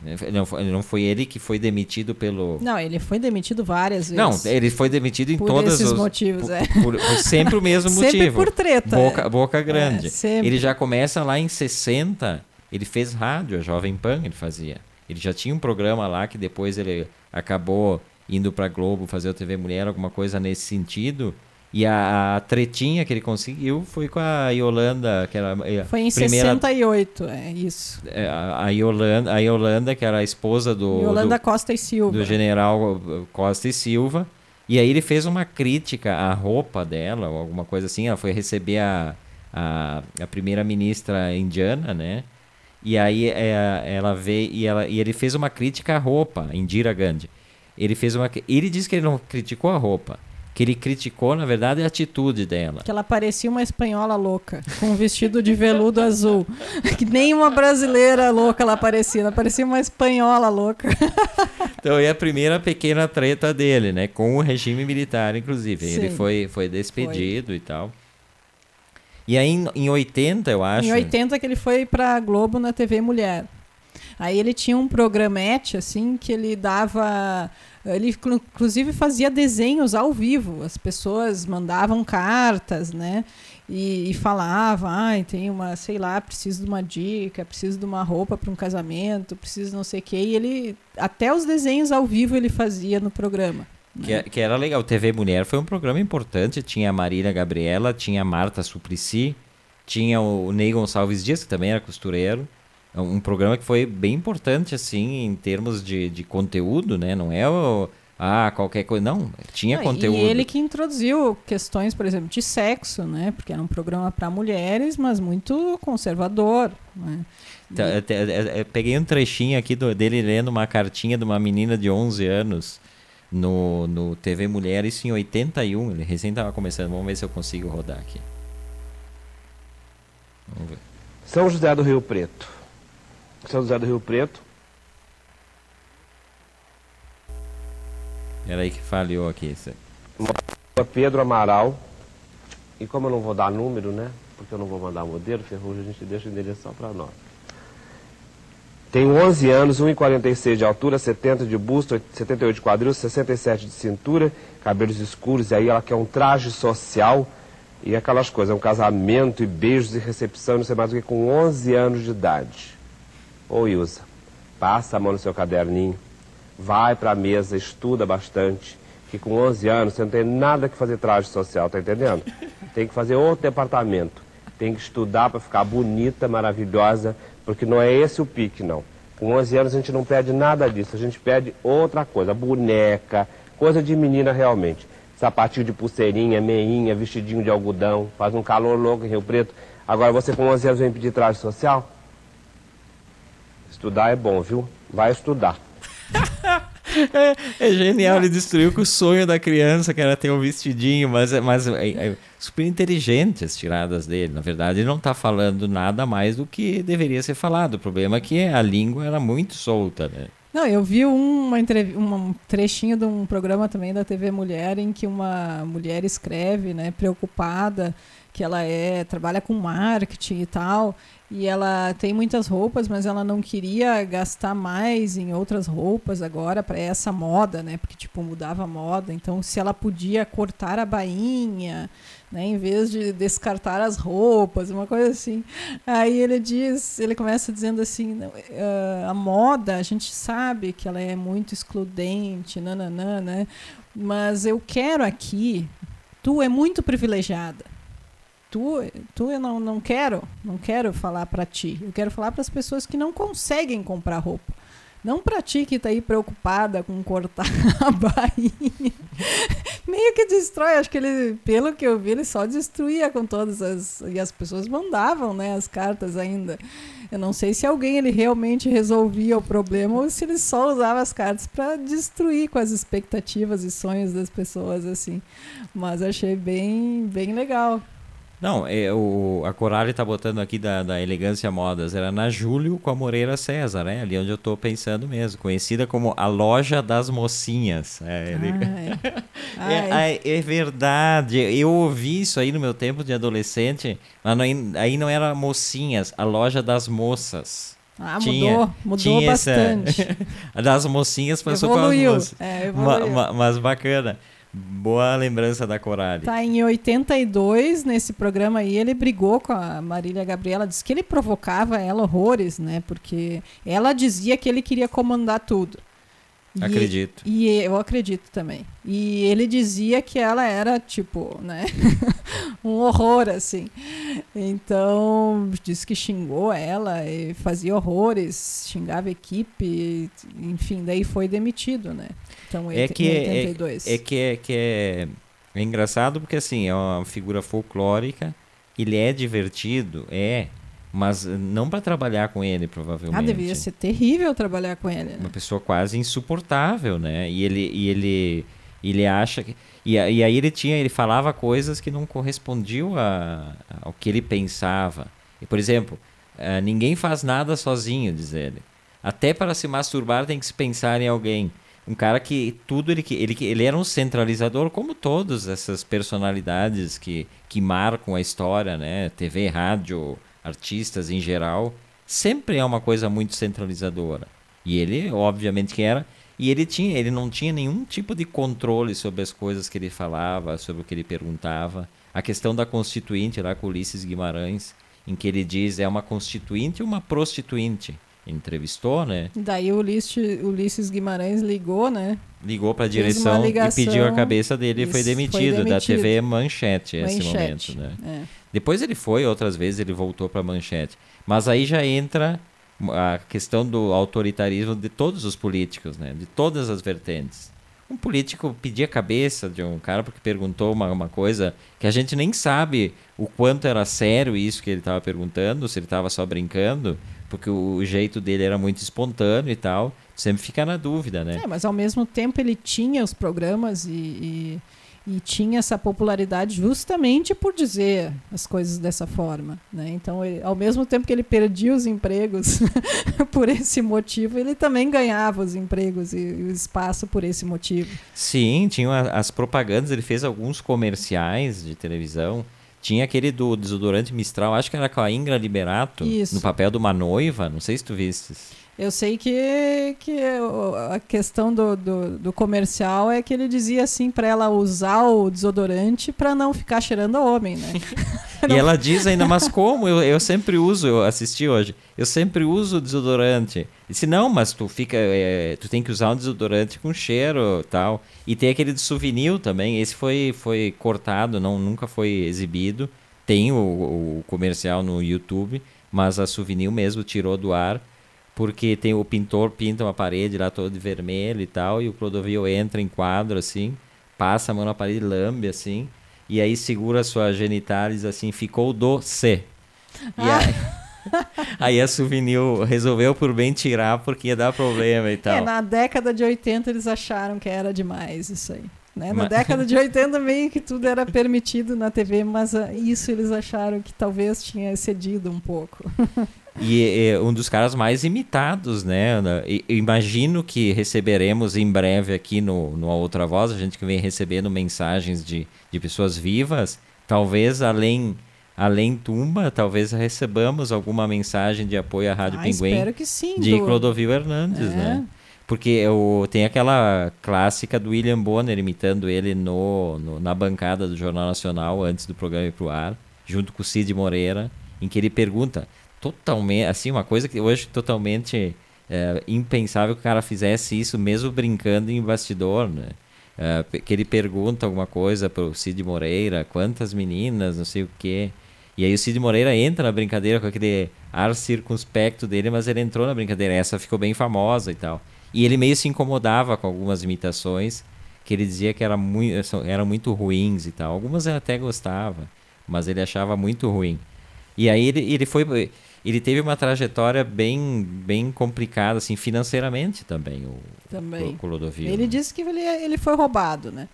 Não não foi ele que foi demitido pelo. Não, ele foi demitido várias vezes. Não, ele foi demitido em por todas esses os motivos, por, é. por, por sempre o mesmo Sempre motivo. por treta. Boca, boca grande. É, sempre. ele já começa lá em 60, ele fez rádio, a Jovem Pan ele fazia. Ele já tinha um programa lá que depois ele acabou indo para Globo fazer o TV Mulher, alguma coisa nesse sentido. E a, a, tretinha que ele conseguiu foi com a Yolanda, que era Foi em primeira, 68, é isso. é, a, a Yolanda, a Yolanda, que era a esposa do, Yolanda do, Costa e Silva. do general Costa e Silva. E aí ele fez uma crítica à roupa dela, ou alguma coisa assim. Ela foi receber a, a, a primeira ministra indiana, né? E aí é, ela veio e, ela, e ele fez uma crítica à roupa, Indira Gandhi. Ele fez uma, ele disse que ele não criticou a roupa que ele criticou, na verdade, é a atitude dela. Que ela parecia uma espanhola louca, com um vestido de veludo azul. Que nem uma brasileira louca ela parecia, ela parecia uma espanhola louca. Então é a primeira pequena treta dele, né? Com o regime militar, inclusive. Sim. Ele foi, foi despedido foi. e tal. E aí em, em 80, eu acho. Em 80 que ele foi pra Globo na TV Mulher. Aí ele tinha um programete, assim, que ele dava. Ele, inclusive, fazia desenhos ao vivo. As pessoas mandavam cartas, né? E, e falavam, ah, tem uma, sei lá, preciso de uma dica, preciso de uma roupa para um casamento, preciso não sei o quê. E ele, até os desenhos ao vivo ele fazia no programa. Que, né? que era legal. TV Mulher foi um programa importante. Tinha a Marília Gabriela, tinha a Marta Suplicy, tinha o Ney Gonçalves Dias, que também era costureiro. Um programa que foi bem importante, assim, em termos de, de conteúdo, né? Não é o, ah, qualquer coisa. Não, tinha Não, conteúdo. E ele que introduziu questões, por exemplo, de sexo, né? Porque era um programa para mulheres, mas muito conservador. Né? Tá, é, é, é, peguei um trechinho aqui do, dele lendo uma cartinha de uma menina de 11 anos no, no TV Mulher, isso em 81. Ele recém estava começando. Vamos ver se eu consigo rodar aqui. Vamos ver. São José do Rio Preto. São José do Rio Preto. Era aí que falhou aqui. Pedro Amaral. E como eu não vou dar número, né? Porque eu não vou mandar modelo, Ferrugem, a gente deixa o endereço só para nós. Tenho 11 anos, 1,46 de altura, 70 de busto, 78 de quadril, 67 de cintura, cabelos escuros, e aí ela quer um traje social e aquelas coisas, um casamento e beijos e recepção, não sei mais o que, com 11 anos de idade. Ô Ilza, passa a mão no seu caderninho, vai para a mesa, estuda bastante, que com 11 anos você não tem nada que fazer traje social, tá entendendo? Tem que fazer outro departamento, tem que estudar para ficar bonita, maravilhosa, porque não é esse o pique, não. Com 11 anos a gente não pede nada disso, a gente pede outra coisa, boneca, coisa de menina realmente. Sapatinho de pulseirinha, meinha, vestidinho de algodão, faz um calor louco em Rio Preto. Agora você com 11 anos vem pedir traje social? Estudar é bom, viu? Vai estudar. é, é, genial, ele destruiu com o sonho da criança, que era ter um vestidinho, mas, mas é, é super inteligente as tiradas dele. Na verdade, ele não está falando nada mais do que deveria ser falado. O problema é que a língua era muito solta, né? Não, eu vi uma um trechinho de um programa também da TV Mulher em que uma mulher escreve, né, preocupada, que ela é trabalha com marketing e tal, e ela tem muitas roupas, mas ela não queria gastar mais em outras roupas agora para essa moda, né? Porque tipo mudava a moda. Então, se ela podia cortar a bainha, né, em vez de descartar as roupas, uma coisa assim. Aí ele diz, ele começa dizendo assim, uh, a moda, a gente sabe que ela é muito excludente, nananã, né? Mas eu quero aqui, tu é muito privilegiada tu, tu eu não, não quero, não quero falar para ti. Eu quero falar para as pessoas que não conseguem comprar roupa. Não para ti que está aí preocupada com cortar a bainha. Meio que destrói, acho que ele, pelo que eu vi, ele só destruía com todas as e as pessoas mandavam, né, as cartas ainda. Eu não sei se alguém ele realmente resolvia o problema ou se ele só usava as cartas para destruir com as expectativas e sonhos das pessoas assim. Mas achei bem bem legal. Não, é, o, a Corale tá botando aqui da, da Elegância Modas. Era na Júlio com a Moreira César, né? Ali onde eu tô pensando mesmo. Conhecida como a Loja das Mocinhas. É, ah, é. é, é, verdade. Eu ouvi isso aí no meu tempo de adolescente. Mas não, aí não era Mocinhas, a Loja das Moças. Ah, tinha, mudou, mudou tinha bastante. Essa, das mocinhas passou para as moças. É, ma, ma, mas bacana. Boa lembrança da Corale. Tá, em 82, nesse programa aí, ele brigou com a Marília Gabriela, disse que ele provocava ela horrores, né? Porque ela dizia que ele queria comandar tudo. E, acredito. E eu acredito também. E ele dizia que ela era, tipo, né? um horror, assim. Então, disse que xingou ela e fazia horrores, xingava a equipe, enfim, daí foi demitido, né? Então, é que, 82. É, é, que, é, que é, é engraçado porque, assim, é uma figura folclórica, ele é divertido, é, mas não para trabalhar com ele, provavelmente. Ah, devia ser terrível trabalhar com ele. Né? Uma pessoa quase insuportável, né? E ele, e ele, ele acha que. E, e aí ele tinha, ele falava coisas que não correspondiam a, ao que ele pensava. E, por exemplo, uh, ninguém faz nada sozinho, diz ele. Até para se masturbar tem que se pensar em alguém um cara que tudo ele ele ele era um centralizador como todas essas personalidades que que marcam a história, né? TV, rádio, artistas em geral, sempre é uma coisa muito centralizadora. E ele, obviamente que era, e ele tinha, ele não tinha nenhum tipo de controle sobre as coisas que ele falava, sobre o que ele perguntava. A questão da constituinte lá com Ulisses Guimarães, em que ele diz é uma constituinte ou uma prostituinte entrevistou, né? Daí o Ulisses, Ulisses Guimarães ligou, né? Ligou para a direção e pediu a cabeça dele e foi demitido, foi demitido, da TV Manchete, momento, né? É. Depois ele foi, outras vezes ele voltou para Manchete. Mas aí já entra a questão do autoritarismo de todos os políticos, né? De todas as vertentes. Um político pedir a cabeça de um cara porque perguntou uma, uma coisa que a gente nem sabe o quanto era sério isso que ele estava perguntando, se ele estava só brincando, porque o jeito dele era muito espontâneo e tal. Sempre fica na dúvida, né? É, mas ao mesmo tempo ele tinha os programas e, e, e tinha essa popularidade justamente por dizer as coisas dessa forma, né? Então, ele, ao mesmo tempo que ele perdia os empregos por esse motivo, ele também ganhava os empregos e, e o espaço por esse motivo. Sim, tinha as propagandas, ele fez alguns comerciais de televisão tinha aquele do desodorante Mistral, acho que era com a Ingra Liberato, Isso. no papel de uma noiva, não sei se tu viste. Eu sei que, que a questão do, do, do comercial é que ele dizia assim para ela usar o desodorante para não ficar cheirando a homem, né? e ela diz ainda, mas como? Eu, eu sempre uso, eu assisti hoje, eu sempre uso desodorante. Disse, não, mas tu fica. É, tu tem que usar um desodorante com cheiro tal. E tem aquele de souvenir também. Esse foi, foi cortado, não, nunca foi exibido. Tem o, o comercial no YouTube mas a Souvenir mesmo tirou do ar porque tem o pintor pinta uma parede lá toda de vermelho e tal, e o Clodovil entra em quadro assim, passa a mão na parede, lambe assim, e aí segura a sua genitalis assim, ficou doce. E Ah. aí, a Souvenir resolveu por bem tirar porque ia dar problema e tal. É, na década de 80 eles acharam que era demais isso aí. Né? Na Mas- década de 80 meio que tudo era permitido na TV, mas ah, isso eles acharam que talvez tinha excedido um pouco. E é um dos caras mais imitados, né? Na- e- Imagino que receberemos em breve aqui no, no A Outra Voz, a gente que vem recebendo mensagens de, de pessoas vivas, talvez além, além Tumba, talvez recebamos alguma mensagem de apoio à Rádio ah, Pinguim espero que sim. de do- Clodovil Hernandes, É. né? Porque o, tem aquela clássica do William Bonner imitando ele no, no- na bancada do Jornal Nacional antes do programa ir pro ar, junto com o Cid Moreira, em que ele pergunta totalmente, assim, uma coisa que hoje totalmente é, impensável que o cara fizesse isso mesmo brincando em bastidor, né? É, que ele pergunta alguma coisa pro Cid Moreira, quantas meninas, não sei o quê. E aí o Cid Moreira entra na brincadeira com aquele ar circunspecto dele, mas ele entrou na brincadeira. Essa ficou bem famosa e tal. E ele meio se incomodava com algumas imitações que ele dizia que era muito, eram muito ruins e tal. Algumas ele até gostava, mas ele achava muito ruim. E aí ele, ele foi ele teve uma trajetória bem bem complicada assim financeiramente também o Também. o Clodovil. Ele disse que ele, ele foi roubado, né?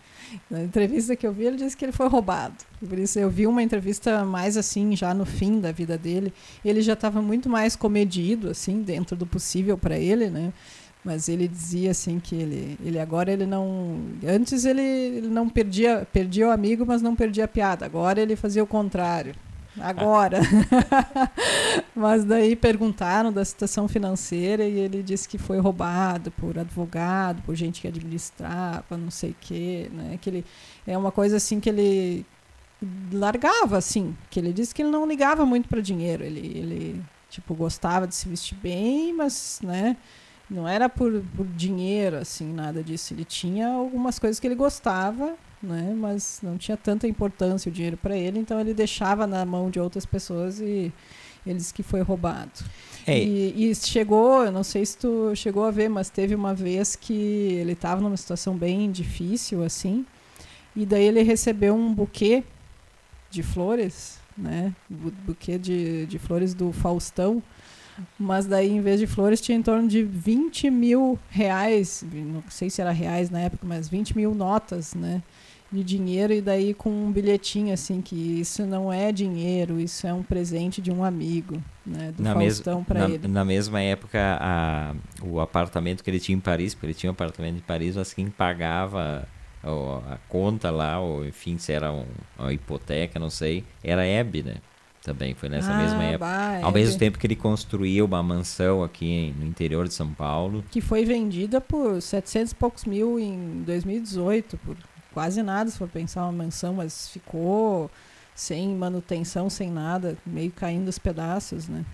Na entrevista que eu vi, ele disse que ele foi roubado. Por isso eu vi uma entrevista mais assim, já no fim da vida dele. Ele já estava muito mais comedido, assim, dentro do possível para ele, né? Mas ele dizia assim que ele, ele agora ele não. Antes ele, ele não perdia, perdia o amigo, mas não perdia a piada. Agora ele fazia o contrário. Agora. mas daí perguntaram da situação financeira e ele disse que foi roubado por advogado, por gente que administrava, não sei o quê, né? Que ele é uma coisa assim que ele largava assim, que ele disse que ele não ligava muito para dinheiro, ele ele tipo gostava de se vestir bem, mas, né, não era por, por dinheiro assim, nada disso. Ele tinha algumas coisas que ele gostava, né, mas não tinha tanta importância o dinheiro para ele, então ele deixava na mão de outras pessoas e ele disse que foi roubado. É, E, e chegou, eu não sei se tu chegou a ver, mas teve uma vez que ele estava numa situação bem difícil, assim, e daí ele recebeu um buquê de flores, né? Bu- Buquê de, de flores do Faustão, mas daí em vez de flores tinha em torno de 20 mil reais, não sei se era reais na época, mas 20 mil notas, né? De dinheiro e daí com um bilhetinho assim que isso não é dinheiro, isso é um presente de um amigo, né? Do na, Faustão para ele. na mesma época, a, o apartamento que ele tinha em Paris, porque ele tinha um apartamento em Paris, mas quem pagava o- a conta lá, ou enfim, se era um- uma hipoteca, não sei, era a Hebe, né? Também foi nessa Ah, mesma época. bah, Ao mesmo tempo que ele construía uma mansão aqui em- no interior de São Paulo. que foi vendida por 700 e poucos mil em 2018, por quase nada, se for pensar uma mansão, mas ficou sem manutenção, sem nada, meio caindo os pedaços, né?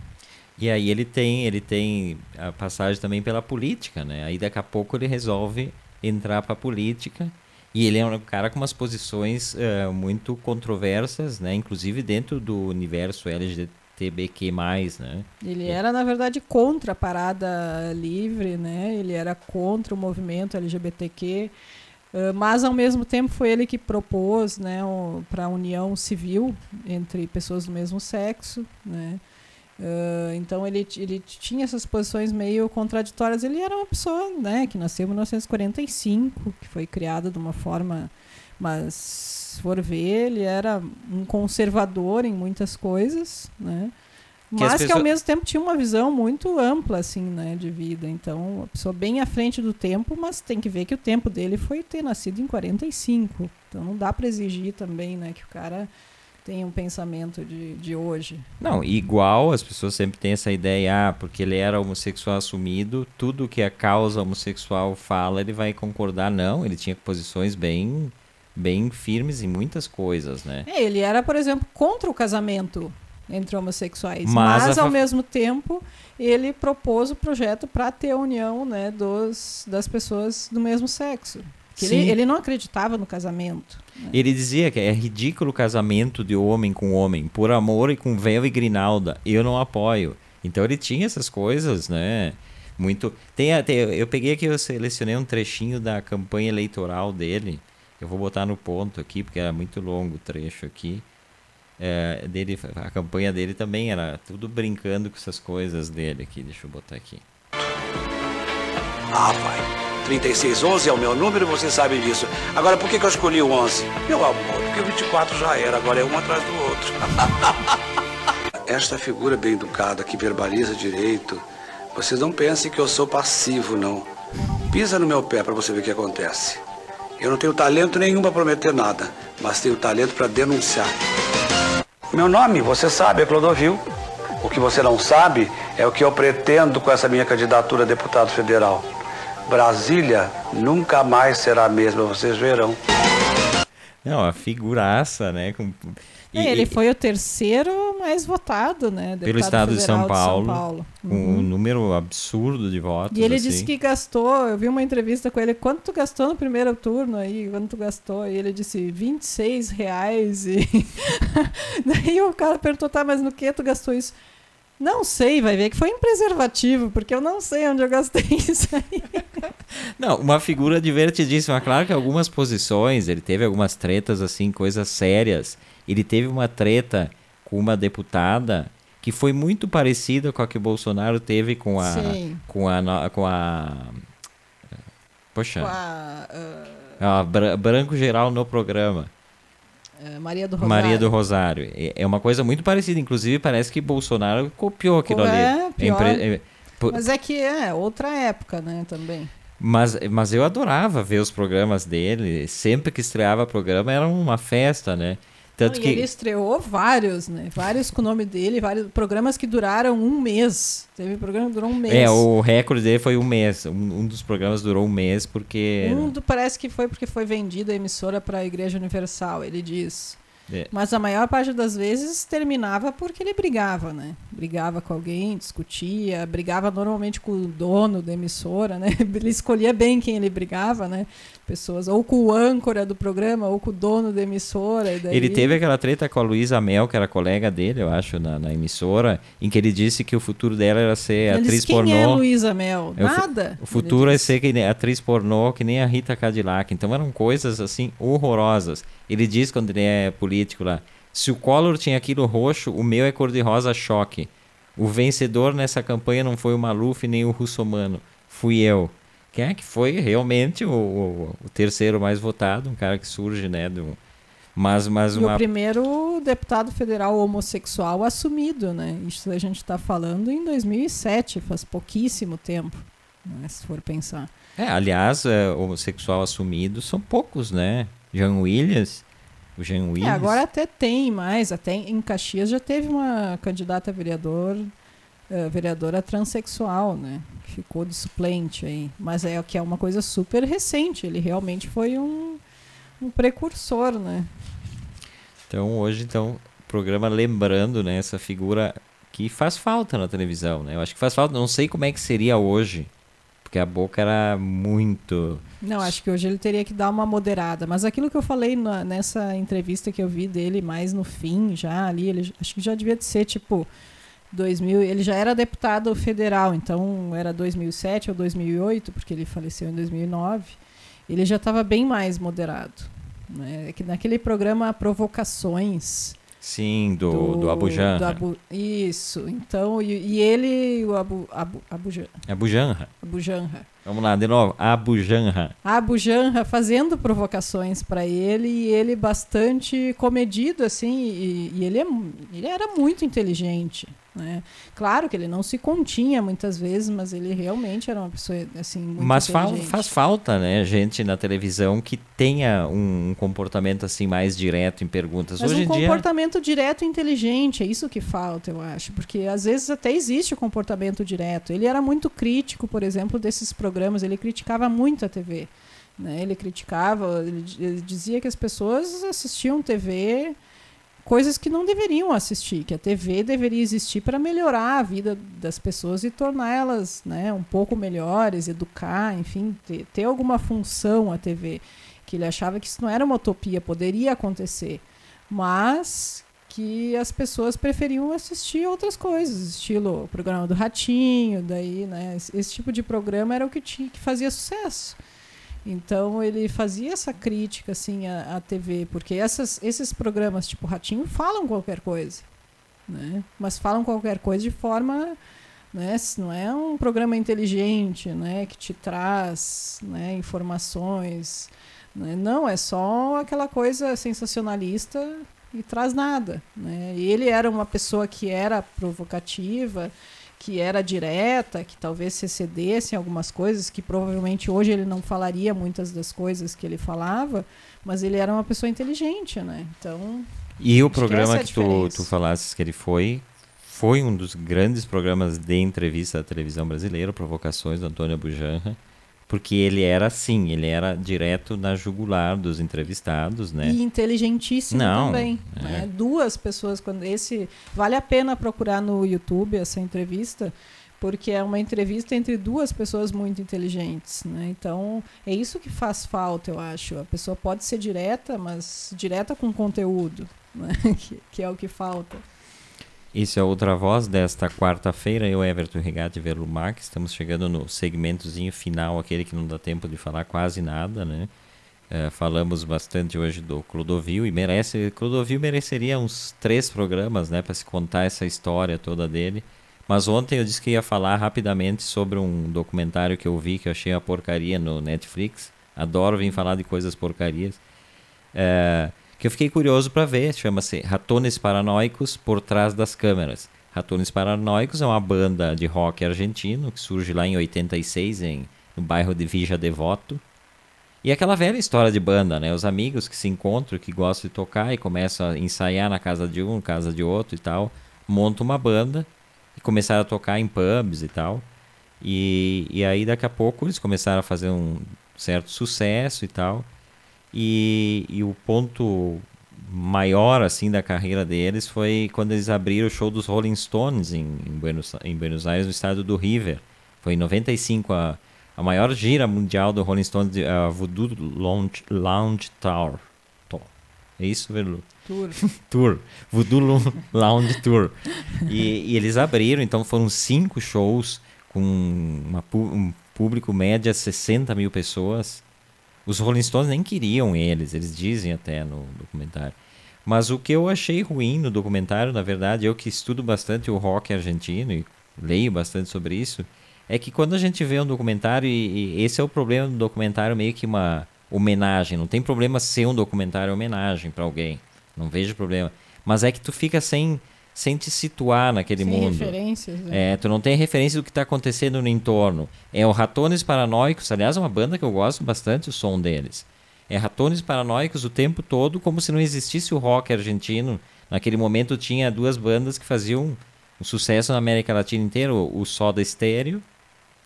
E aí ele tem, ele tem a passagem também pela política, né? Aí daqui a pouco ele resolve entrar para a política. E ele é um cara com umas posições eh, muito controversas, né? Inclusive dentro do universo LGBTQ+, né? Ele era, na verdade, contra a parada livre, né? Ele era contra o movimento LGBTQ, mas ao mesmo tempo foi ele que propôs, né, para a união civil entre pessoas do mesmo sexo, né? Eh, então ele, ele tinha essas posições meio contraditórias. Ele era uma pessoa, né, que nasceu em 1945, que foi criada de uma forma, mas se for ver, ele era um conservador em muitas coisas, né? Que as Mas que pessoas- ao mesmo tempo tinha uma visão muito ampla, assim, né, de vida. Então, uma pessoa bem à frente do tempo, mas tem que ver que o tempo dele foi ter nascido em 45. Então, não dá para exigir também, né, que o cara tenha um pensamento de, de hoje. Não, igual as pessoas sempre têm essa ideia, ah, porque ele era homossexual assumido, tudo que a causa homossexual fala, ele vai concordar. Não, ele tinha posições bem, bem firmes em muitas coisas, né? É, ele era, por exemplo, contra o casamento entre homossexuais, Mas mas, ao mesmo tempo ele propôs o projeto para ter a união, né, dos, das pessoas do mesmo sexo. Ele, ele não acreditava no casamento. Né? Ele dizia que é ridículo o casamento de homem com homem, por amor e com véu e grinalda. Eu não apoio. Então ele tinha essas coisas, né? Muito. Tem, tem, eu peguei aqui, eu selecionei um trechinho da campanha eleitoral dele. Eu vou botar no ponto aqui, porque era muito longo o trecho aqui. É, dele, a campanha dele também era tudo brincando com essas coisas dele aqui. Deixa eu botar aqui. Ah, pai. 3611 é o meu número, você sabe disso. Agora, por que, que eu escolhi o 11? Meu amor, porque o 24 já era, agora é um atrás do outro. Esta figura bem educada que verbaliza direito, vocês não pensem que eu sou passivo, não. Pisa no meu pé para você ver o que acontece. Eu não tenho talento nenhum para prometer nada, mas tenho talento para denunciar. Meu nome, você sabe, é Clodovil. O que você não sabe é o que eu pretendo com essa minha candidatura a deputado federal. Brasília nunca mais será a mesma, vocês verão. Não, a figuraça, né? Com... E, é, ele foi o terceiro mais votado, né? Pelo estado de São Paulo, de São Paulo. Com uhum. um número absurdo de votos. E ele assim. disse que gastou, eu vi uma entrevista com ele, quanto tu gastou no primeiro turno aí? Quanto tu gastou? E ele disse 26 reais. E daí o cara perguntou, tá, mas no que tu gastou isso? Não sei, vai ver que foi em preservativo, porque eu não sei onde eu gastei isso aí. Não, uma figura divertidíssima. Claro que algumas posições, ele teve algumas tretas, assim, coisas sérias. Ele teve uma treta com uma deputada que foi muito parecida com a que o Bolsonaro teve com a. Sim. Com a. Com a. Poxa. Com a, uh... a branco geral no programa. É, Maria do Rosário. Maria do Rosário. É, é uma coisa muito parecida. Inclusive, parece que Bolsonaro copiou aquilo é, ali. Pior. É, Mas é que é outra época, né, também. Mas, mas eu adorava ver os programas dele. Sempre que estreava programa era uma festa, né? Tanto Não, que... ele estreou vários, né? Vários com o nome dele, vários programas que duraram um mês. Teve programa que durou um mês. É, o recorde dele foi um mês. Um, um dos programas durou um mês porque. Um do, parece que foi porque foi vendida a emissora para a Igreja Universal, ele diz. É. Mas a maior parte das vezes terminava porque ele brigava, né? Brigava com alguém, discutia, brigava normalmente com o dono da emissora, né? Ele escolhia bem quem ele brigava, né? Pessoas, ou com o âncora do programa, ou com o dono da emissora. Daí... Ele teve aquela treta com a Luísa Mel, que era colega dele, eu acho, na, na, emissora, em que ele disse que o futuro dela era ser ele atriz disse, pornô. Quem é Luísa Mel? É, Nada. O, futuro é ser que, atriz pornô, que nem a Rita Cadillac. Então eram coisas assim horrorosas. Ele diz quando ele é político lá, se o Collor tinha aquilo roxo, o meu é cor-de-rosa choque. O vencedor nessa campanha não foi o Maluf nem o Russomano, fui eu é que foi realmente o, o, o, terceiro mais votado, um cara que surge, né, do, mas, mas uma... o primeiro deputado federal homossexual assumido, né? Isso a gente está falando em 2007, faz pouquíssimo tempo, né? se for pensar. É, aliás, é, homossexual assumido são poucos, né? Jean Williams, o Jean Williams. É, agora até tem mais, até em Caxias já teve uma candidata a vereador, uh, vereadora transexual, né? ficou de suplente aí. Mas é que é uma coisa super recente. Ele realmente foi um, um precursor, né? Então hoje, então, programa lembrando né, essa figura que faz falta na televisão, né? Eu acho que faz falta. Não sei como é que seria hoje, porque a boca era muito. Não, acho que hoje ele teria que dar uma moderada. Mas aquilo que eu falei na, nessa entrevista que eu vi dele mais no fim, já ali, ele acho que já devia de ser tipo 2000, ele já era deputado federal, então era 2007 ou 2008, porque ele faleceu em 2009. Ele já estava bem mais moderado. Né? É que naquele programa Provocações. Sim, do, do, do Abu Janra. Abu, isso, então, e, e, ele, o Abu, Abu, Abu, Abu Janra. Vamos lá, de novo, Abu Janra. Abu Janra fazendo provocações para ele e ele bastante comedido, assim, e, e ele, é, ele era muito inteligente. Né? Claro que ele não se continha muitas vezes, mas ele realmente era uma pessoa assim muito Mas fa faz falta, né, gente na televisão que tenha um comportamento assim mais direto em perguntas. Mas Hoje um comportamento dia... direto e inteligente, é isso que falta, eu acho, porque às vezes até existe o comportamento direto. Ele era muito crítico, por exemplo, desses programas, ele criticava muito a TV. Né? Ele criticava, ele dizia que as pessoas assistiam TV coisas que não deveriam assistir, que a TV deveria existir para melhorar a vida das pessoas e torná-las né, um pouco melhores, educar, enfim, ter, ter alguma função a TV. Que ele achava que isso não era uma utopia, poderia acontecer, mas que as pessoas preferiam assistir outras coisas, estilo o programa do Ratinho, daí, né, esse tipo de programa era o que, tinha, que fazia sucesso. Então ele fazia essa crítica assim à, à TV, porque essas, esses programas tipo Ratinho falam qualquer coisa, né? Mas falam qualquer coisa de forma, né? Não é um programa inteligente, né? Que te traz, né? Informações, né? não é só aquela coisa sensacionalista e traz nada, né? E ele era uma pessoa que era provocativa que era direta, que talvez se excedesse em algumas coisas, que provavelmente hoje ele não falaria muitas das coisas que ele falava, mas ele era uma pessoa inteligente, né? Então. E o programa que, é que tu, tu falasses que ele foi, foi um dos grandes programas de entrevista da televisão brasileira, Provocações do Antônio Bujanra porque ele era assim, ele era direto na jugular dos entrevistados, né? E inteligentíssimo Não, também. É. Né? Duas pessoas, quando esse vale a pena procurar no YouTube essa entrevista, porque é uma entrevista entre duas pessoas muito inteligentes, né? Então é isso que faz falta, eu acho. A pessoa pode ser direta, mas direta com conteúdo, né? que, que é o que falta. Isso é outra voz desta quarta-feira. Eu, Everton Regatti Verlumac. Estamos chegando no segmentozinho final, aquele que não dá tempo de falar quase nada, né? Uh, falamos bastante hoje do Clodovil e merece. Clodovil mereceria uns três programas, né, para se contar essa história toda dele. Mas ontem eu disse que ia falar rapidamente sobre um documentário que eu vi que eu achei uma porcaria no Netflix. Adoro vir falar de coisas porcarias. Uh, que eu fiquei curioso para ver, chama-se Ratones Paranoicos por trás das câmeras. Ratones Paranoicos é uma banda de rock argentino que surge lá em 86 em, no bairro de Vija Devoto. E é aquela velha história de banda, né? Os amigos que se encontram, que gostam de tocar e começam a ensaiar na casa de um, casa de outro e tal, montam uma banda e começaram a tocar em pubs e tal. E, e aí daqui a pouco eles começaram a fazer um certo sucesso e tal. E, e o ponto maior assim da carreira deles foi quando eles abriram o show dos Rolling Stones em, em, Buenos, em Buenos Aires, no estado do River. Foi em 95 a, a maior gira mundial do Rolling Stones, a Voodoo Lounge, Lounge Tour. É isso, Verlu? Tour. Tour. Voodoo Lounge Tour. E, e, eles abriram, então foram cinco shows com uma, um público média 60 mil pessoas. Os Rolling Stones nem queriam eles, eles dizem até no documentário. Mas o que eu achei ruim no documentário, na verdade, eu que estudo bastante o rock argentino e leio bastante sobre isso, é que quando a gente vê um documentário, e, e esse é o problema do documentário, meio que uma homenagem. Não tem problema ser um documentário homenagem para alguém. Não vejo problema. Mas é que tu fica sem sem te situar naquele sem mundo. referências. Né? É, tu não tem referência do que está acontecendo no entorno. É o Ratones Paranoicos, aliás, é uma banda que eu gosto bastante o som deles. É Ratones Paranoicos o tempo todo, como se não existisse o rock argentino. Naquele momento tinha duas bandas que faziam um sucesso na América Latina inteira, o Soda Stereo,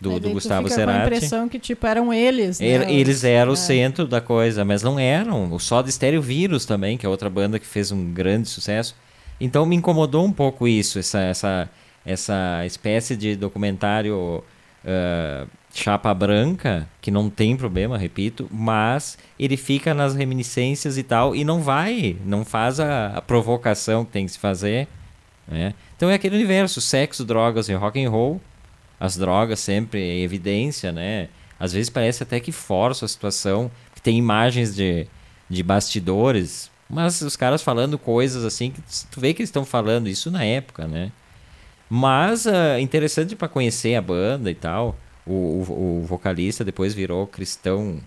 do, do Gustavo Cerati. Com a impressão que tipo eram eles, né? Eles eram é. o centro da coisa, mas não eram. O Soda Stereo Vírus também, que é outra banda que fez um grande sucesso então me incomodou um pouco isso, essa, essa, essa espécie de documentário uh, chapa branca, que não tem problema, repito, mas ele fica nas reminiscências e tal, e não vai, não faz a, a provocação que tem que se fazer. Né? Então é aquele universo, sexo, drogas e rock and roll, as drogas sempre em evidência, né? Às vezes parece até que força a situação, que tem imagens de, de bastidores, mas os caras falando coisas assim que tu vê que eles estão falando isso na época, né? Mas uh, interessante para conhecer a banda e tal. O, o, o vocalista depois virou cristão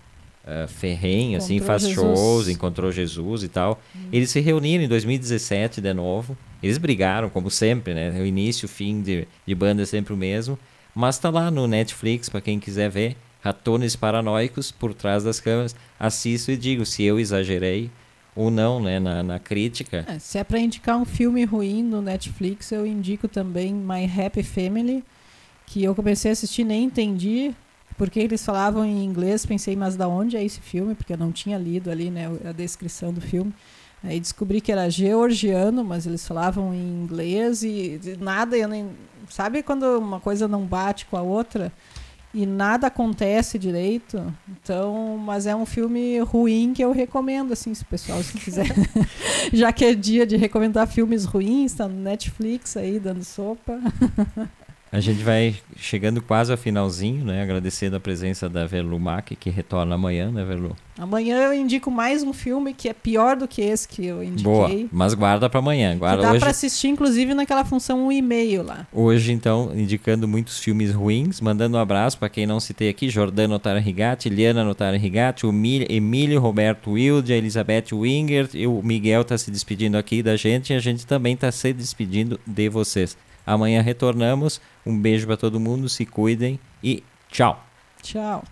uh, ferrenho, assim, encontrou assim, faz Jesus. shows, encontrou Jesus e tal. Hum. Eles se reuniram em 2017 de novo. Eles brigaram, como sempre, né? O início, o fim de, de banda é sempre o mesmo. Mas tá lá no Netflix, para quem quiser ver. Ratones Paranoicos, por trás das câmeras. Assisto e digo, se eu exagerei, ou não, né, na, na crítica. É, se é para indicar um filme ruim no Netflix, eu indico também My Happy Family, que eu comecei a assistir nem entendi porque eles falavam em inglês, pensei, mas da onde é esse filme? Porque eu não tinha lido ali, né, a descrição do filme. Aí descobri que era georgiano, mas eles falavam em inglês e nada, eu nem. Sabe quando uma coisa não bate com a outra? E nada acontece direito. Então, mas é um filme ruim que eu recomendo, assim, se o pessoal se quiser. Já que é dia de recomendar filmes ruins, tá no Netflix aí dando sopa. A gente vai chegando quase ao finalzinho, né? Agradecendo a presença da Verlu Mack, que retorna amanhã, né, Verlu? Amanhã eu indico mais um filme que é pior do que esse que eu indiquei. Boa, mas guarda para amanhã. Guarda que dá hoje... para assistir, inclusive, naquela função um e-mail lá. Hoje, então, indicando muitos filmes ruins, mandando um abraço para quem não citei aqui, Jordano Notaro Rigatti, Liana Notaro Rigatti, o Emílio Roberto Wilde, a Elizabeth Winger, e o Miguel tá se despedindo aqui da gente e a gente também tá se despedindo de vocês. Amanhã retornamos. Um beijo para todo mundo, se cuidem e tchau. Tchau.